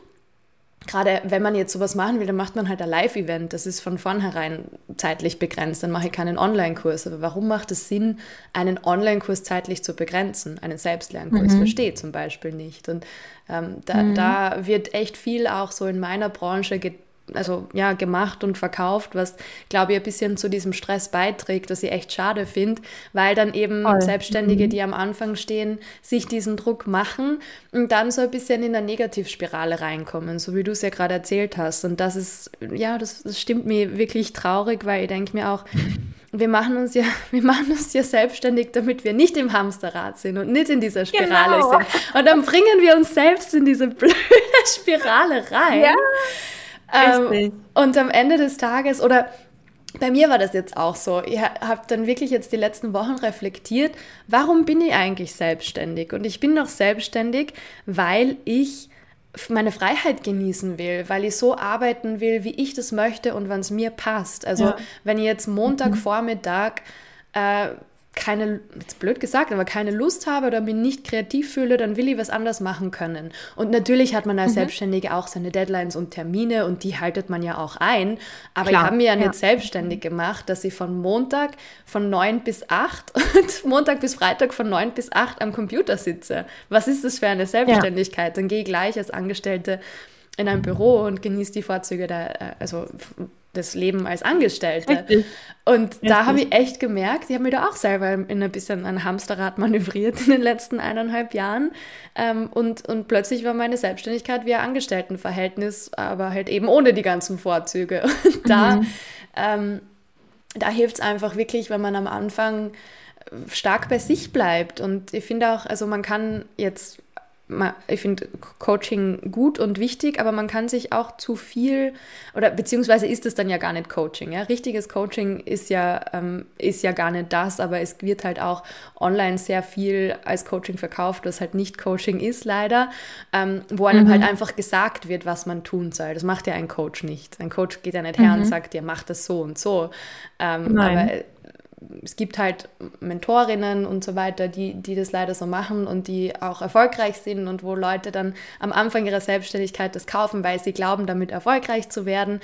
Gerade wenn man jetzt sowas machen will, dann macht man halt ein Live-Event. Das ist von vornherein zeitlich begrenzt. Dann mache ich keinen Online-Kurs. Aber warum macht es Sinn, einen Online-Kurs zeitlich zu begrenzen? Einen Selbstlernkurs mhm. verstehe zum Beispiel nicht. Und ähm, da, mhm. da wird echt viel auch so in meiner Branche getan also ja, gemacht und verkauft, was, glaube ich, ein bisschen zu diesem Stress beiträgt, was ich echt schade finde, weil dann eben Voll. Selbstständige, mhm. die am Anfang stehen, sich diesen Druck machen und dann so ein bisschen in eine Negativspirale reinkommen, so wie du es ja gerade erzählt hast. Und das ist, ja, das, das stimmt mir wirklich traurig, weil ich denke mir auch, wir machen uns ja, wir machen uns ja selbstständig, damit wir nicht im Hamsterrad sind und nicht in dieser Spirale genau. sind. Und dann bringen wir uns selbst in diese blöde Spirale rein. Ja. Ähm, und am Ende des Tages, oder bei mir war das jetzt auch so. Ich habe dann wirklich jetzt die letzten Wochen reflektiert, warum bin ich eigentlich selbstständig? Und ich bin noch selbstständig, weil ich meine Freiheit genießen will, weil ich so arbeiten will, wie ich das möchte und wann es mir passt. Also ja. wenn ich jetzt Montagvormittag äh, keine, jetzt blöd gesagt, aber keine Lust habe oder mich nicht kreativ fühle, dann will ich was anders machen können. Und natürlich hat man als mhm. Selbstständige auch seine Deadlines und Termine und die haltet man ja auch ein. Aber Klar, ich habe mir ja, ja nicht selbstständig gemacht, dass ich von Montag von 9 bis 8 und Montag bis Freitag von 9 bis 8 am Computer sitze. Was ist das für eine Selbstständigkeit? Ja. Dann gehe ich gleich als Angestellte in ein Büro und genieße die Vorzüge der, äh, also das Leben als Angestellte. Richtig. Und Richtig. da habe ich echt gemerkt, ich habe mir da auch selber in ein bisschen ein Hamsterrad manövriert in den letzten eineinhalb Jahren. Ähm, und, und plötzlich war meine Selbstständigkeit wie ein Angestelltenverhältnis, aber halt eben ohne die ganzen Vorzüge. Und da, mhm. ähm, da hilft es einfach wirklich, wenn man am Anfang stark bei sich bleibt. Und ich finde auch, also man kann jetzt ich finde Coaching gut und wichtig, aber man kann sich auch zu viel oder beziehungsweise ist es dann ja gar nicht Coaching. Ja? Richtiges Coaching ist ja, ähm, ist ja gar nicht das, aber es wird halt auch online sehr viel als Coaching verkauft, was halt nicht Coaching ist, leider, ähm, wo einem mhm. halt einfach gesagt wird, was man tun soll. Das macht ja ein Coach nicht. Ein Coach geht ja nicht her mhm. und sagt, ja, mach das so und so. Ähm, aber es gibt halt Mentorinnen und so weiter, die, die das leider so machen und die auch erfolgreich sind und wo Leute dann am Anfang ihrer Selbstständigkeit das kaufen, weil sie glauben, damit erfolgreich zu werden.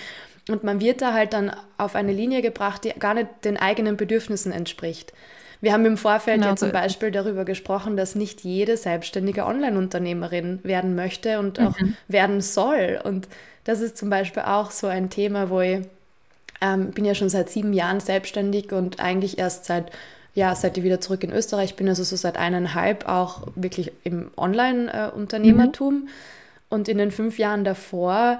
Und man wird da halt dann auf eine Linie gebracht, die gar nicht den eigenen Bedürfnissen entspricht. Wir haben im Vorfeld genau. ja zum Beispiel darüber gesprochen, dass nicht jede selbstständige Online-Unternehmerin werden möchte und auch mhm. werden soll. Und das ist zum Beispiel auch so ein Thema, wo ich ähm, bin ja schon seit sieben Jahren selbstständig und eigentlich erst seit ja, seit ich wieder zurück in Österreich bin, also so seit eineinhalb auch wirklich im Online-Unternehmertum. Mhm. Und in den fünf Jahren davor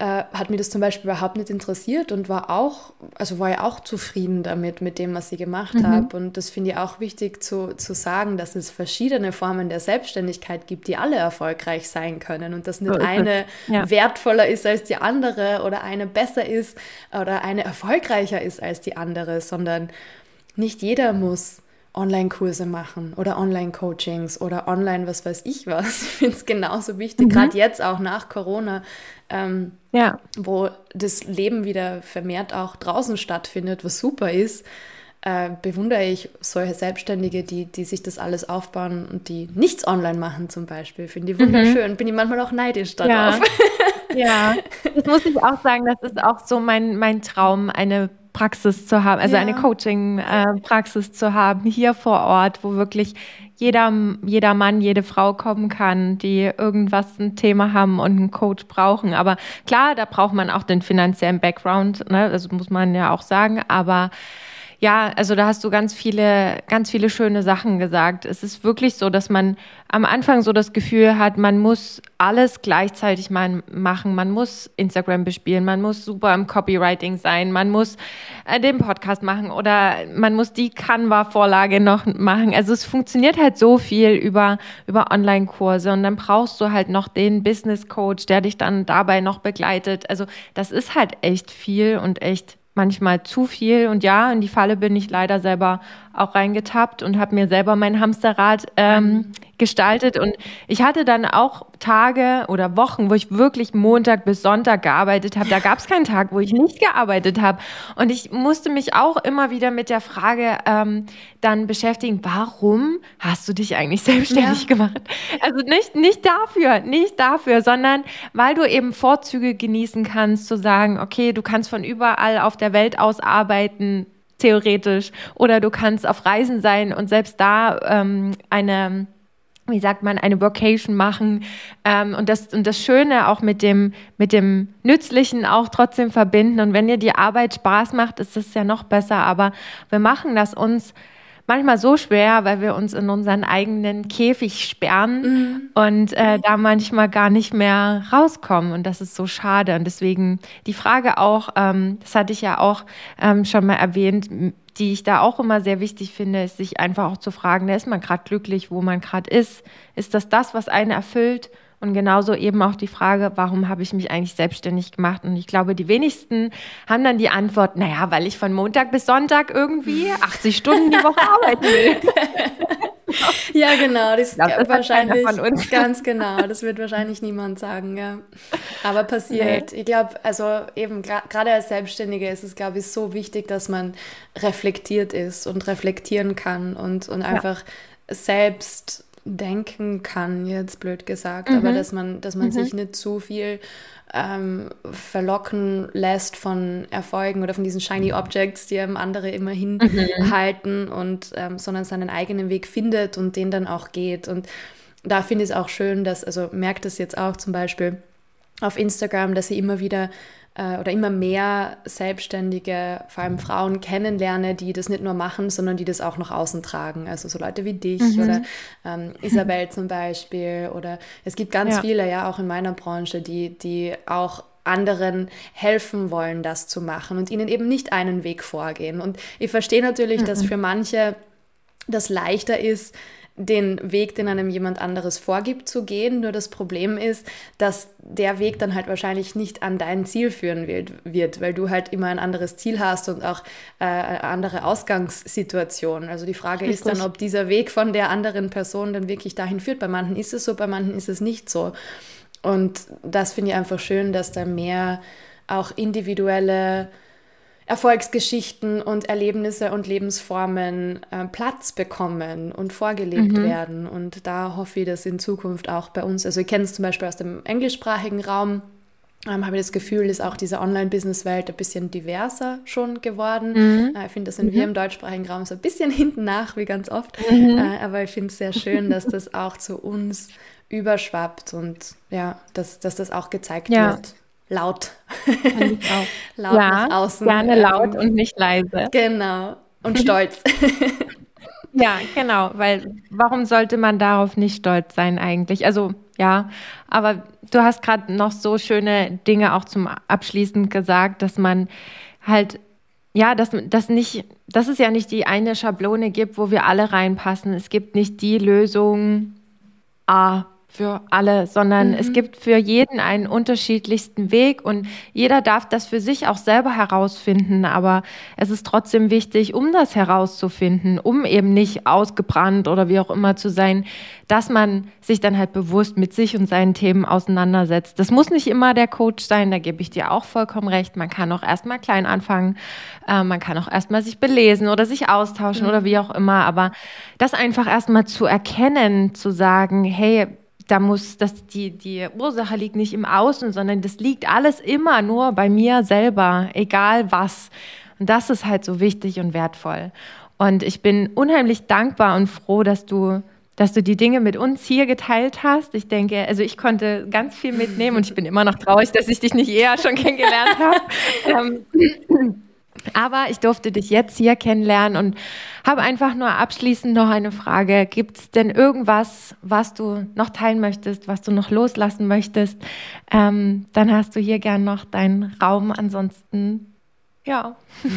äh, hat mir das zum Beispiel überhaupt nicht interessiert und war auch, also war ja auch zufrieden damit, mit dem, was ich gemacht mhm. habe. Und das finde ich auch wichtig zu, zu sagen, dass es verschiedene Formen der Selbstständigkeit gibt, die alle erfolgreich sein können und dass nicht so eine ja. wertvoller ist als die andere oder eine besser ist oder eine erfolgreicher ist als die andere, sondern nicht jeder muss Online-Kurse machen oder Online-Coachings oder online was weiß ich was. Ich finde es genauso wichtig, mhm. gerade jetzt auch nach Corona, ähm, ja. wo das Leben wieder vermehrt auch draußen stattfindet, was super ist, äh, bewundere ich solche Selbstständige, die, die sich das alles aufbauen und die nichts online machen zum Beispiel. Finde ich wunderschön. Mhm. Bin ich manchmal auch neidisch darauf. Ja. ja, das muss ich auch sagen, das ist auch so mein, mein Traum, eine Praxis zu haben, also ja. eine Coaching-Praxis äh, zu haben, hier vor Ort, wo wirklich jeder, jeder Mann, jede Frau kommen kann, die irgendwas ein Thema haben und einen Coach brauchen. Aber klar, da braucht man auch den finanziellen Background, ne? das muss man ja auch sagen, aber ja, also da hast du ganz viele, ganz viele schöne Sachen gesagt. Es ist wirklich so, dass man am Anfang so das Gefühl hat, man muss alles gleichzeitig mal machen. Man muss Instagram bespielen, man muss super im Copywriting sein, man muss äh, den Podcast machen oder man muss die Canva-Vorlage noch machen. Also es funktioniert halt so viel über, über Online-Kurse und dann brauchst du halt noch den Business Coach, der dich dann dabei noch begleitet. Also das ist halt echt viel und echt manchmal zu viel. Und ja, in die Falle bin ich leider selber auch reingetappt und habe mir selber mein Hamsterrad ähm, gestaltet. Und ich hatte dann auch Tage oder Wochen, wo ich wirklich Montag bis Sonntag gearbeitet habe. Da gab es keinen Tag, wo ich nicht gearbeitet habe. Und ich musste mich auch immer wieder mit der Frage ähm, dann beschäftigen, warum hast du dich eigentlich selbstständig ja. gemacht? Also nicht, nicht dafür, nicht dafür, sondern weil du eben Vorzüge genießen kannst, zu sagen, okay, du kannst von überall auf der Welt aus arbeiten, theoretisch. Oder du kannst auf Reisen sein und selbst da ähm, eine wie sagt man, eine Vocation machen ähm, und, das, und das Schöne auch mit dem, mit dem Nützlichen auch trotzdem verbinden. Und wenn dir die Arbeit Spaß macht, ist es ja noch besser. Aber wir machen das uns manchmal so schwer, weil wir uns in unseren eigenen Käfig sperren mhm. und äh, da manchmal gar nicht mehr rauskommen. Und das ist so schade. Und deswegen die Frage auch, ähm, das hatte ich ja auch ähm, schon mal erwähnt, die ich da auch immer sehr wichtig finde, ist sich einfach auch zu fragen, da ist man gerade glücklich, wo man gerade ist? Ist das das, was einen erfüllt? Und genauso eben auch die Frage, warum habe ich mich eigentlich selbstständig gemacht? Und ich glaube, die wenigsten haben dann die Antwort, naja, weil ich von Montag bis Sonntag irgendwie 80 Stunden die Woche arbeiten will. ja, genau, das, glaub, das wahrscheinlich von uns. ganz genau, das wird wahrscheinlich niemand sagen, ja. Aber passiert. Nee. Ich glaube, also eben gerade als Selbstständige ist es, glaube ich, so wichtig, dass man reflektiert ist und reflektieren kann und, und einfach ja. selbst denken kann, jetzt blöd gesagt, mhm. aber dass man, dass man mhm. sich nicht zu viel ähm, verlocken lässt von Erfolgen oder von diesen shiny Objects, die einem andere immer mhm. hinhalten mhm. und ähm, sondern seinen eigenen Weg findet und den dann auch geht. Und da finde ich es auch schön, dass, also merkt es jetzt auch zum Beispiel auf Instagram, dass sie immer wieder äh, oder immer mehr Selbstständige, vor allem Frauen kennenlerne, die das nicht nur machen, sondern die das auch nach außen tragen. Also so Leute wie dich mhm. oder ähm, Isabel zum Beispiel. Oder es gibt ganz ja. viele, ja, auch in meiner Branche, die, die auch anderen helfen wollen, das zu machen und ihnen eben nicht einen Weg vorgehen. Und ich verstehe natürlich, mhm. dass für manche das leichter ist, den Weg, den einem jemand anderes vorgibt, zu gehen. Nur das Problem ist, dass der Weg dann halt wahrscheinlich nicht an dein Ziel führen wird, weil du halt immer ein anderes Ziel hast und auch äh, eine andere Ausgangssituation. Also die Frage ist dann, ob dieser Weg von der anderen Person dann wirklich dahin führt. Bei manchen ist es so, bei manchen ist es nicht so. Und das finde ich einfach schön, dass da mehr auch individuelle Erfolgsgeschichten und Erlebnisse und Lebensformen äh, Platz bekommen und vorgelebt mhm. werden. Und da hoffe ich, dass in Zukunft auch bei uns, also ich kenne es zum Beispiel aus dem englischsprachigen Raum, ähm, habe ich das Gefühl, ist auch diese Online-Business-Welt ein bisschen diverser schon geworden. Mhm. Äh, ich finde, das sind mhm. wir im deutschsprachigen Raum so ein bisschen hinten nach, wie ganz oft. Mhm. Äh, aber ich finde es sehr schön, dass das auch zu uns überschwappt und ja, dass, dass das auch gezeigt ja. wird. Laut. laut ja, nach außen. Gerne laut ähm, und nicht leise. Genau. Und stolz. ja, genau, weil warum sollte man darauf nicht stolz sein eigentlich? Also ja, aber du hast gerade noch so schöne Dinge auch zum Abschließen gesagt, dass man halt, ja, dass, dass, nicht, dass es ja nicht die eine Schablone gibt, wo wir alle reinpassen. Es gibt nicht die Lösung A für alle, sondern mhm. es gibt für jeden einen unterschiedlichsten Weg und jeder darf das für sich auch selber herausfinden. Aber es ist trotzdem wichtig, um das herauszufinden, um eben nicht ausgebrannt oder wie auch immer zu sein, dass man sich dann halt bewusst mit sich und seinen Themen auseinandersetzt. Das muss nicht immer der Coach sein, da gebe ich dir auch vollkommen recht. Man kann auch erstmal klein anfangen, äh, man kann auch erstmal sich belesen oder sich austauschen mhm. oder wie auch immer. Aber das einfach erstmal zu erkennen, zu sagen, hey, da muss, dass die, die Ursache liegt nicht im Außen, sondern das liegt alles immer nur bei mir selber, egal was. Und das ist halt so wichtig und wertvoll. Und ich bin unheimlich dankbar und froh, dass du, dass du die Dinge mit uns hier geteilt hast. Ich denke, also ich konnte ganz viel mitnehmen und ich bin immer noch traurig, dass ich dich nicht eher schon kennengelernt habe. Aber ich durfte dich jetzt hier kennenlernen und habe einfach nur abschließend noch eine Frage. Gibt es denn irgendwas, was du noch teilen möchtest, was du noch loslassen möchtest? Ähm, dann hast du hier gern noch deinen Raum. Ansonsten, ja.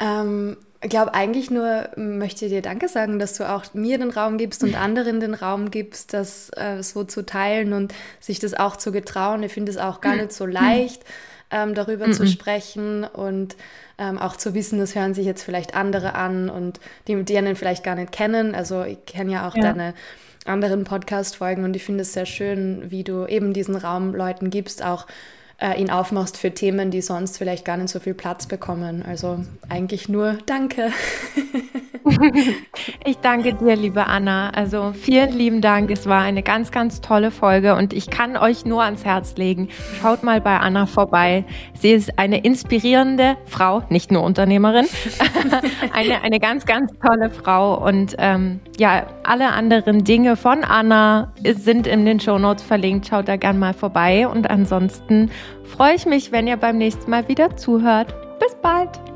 Ähm, ich glaube eigentlich nur, möchte dir Danke sagen, dass du auch mir den Raum gibst und anderen den Raum gibst, das äh, so zu teilen und sich das auch zu getrauen. Ich finde es auch gar nicht so leicht ähm, darüber mm -mm. zu sprechen und ähm, auch zu wissen, das hören sich jetzt vielleicht andere an und die, die einen vielleicht gar nicht kennen. Also ich kenne ja auch ja. deine anderen Podcast-Folgen und ich finde es sehr schön, wie du eben diesen Raum Leuten gibst, auch äh, ihn aufmachst für Themen, die sonst vielleicht gar nicht so viel Platz bekommen. Also eigentlich nur Danke. Ich danke dir, liebe Anna. Also vielen lieben Dank. Es war eine ganz, ganz tolle Folge und ich kann euch nur ans Herz legen. Schaut mal bei Anna vorbei. Sie ist eine inspirierende Frau, nicht nur Unternehmerin. eine, eine ganz, ganz tolle Frau. Und ähm, ja, alle anderen Dinge von Anna sind in den Show Notes verlinkt. Schaut da gern mal vorbei. Und ansonsten freue ich mich, wenn ihr beim nächsten Mal wieder zuhört. Bis bald.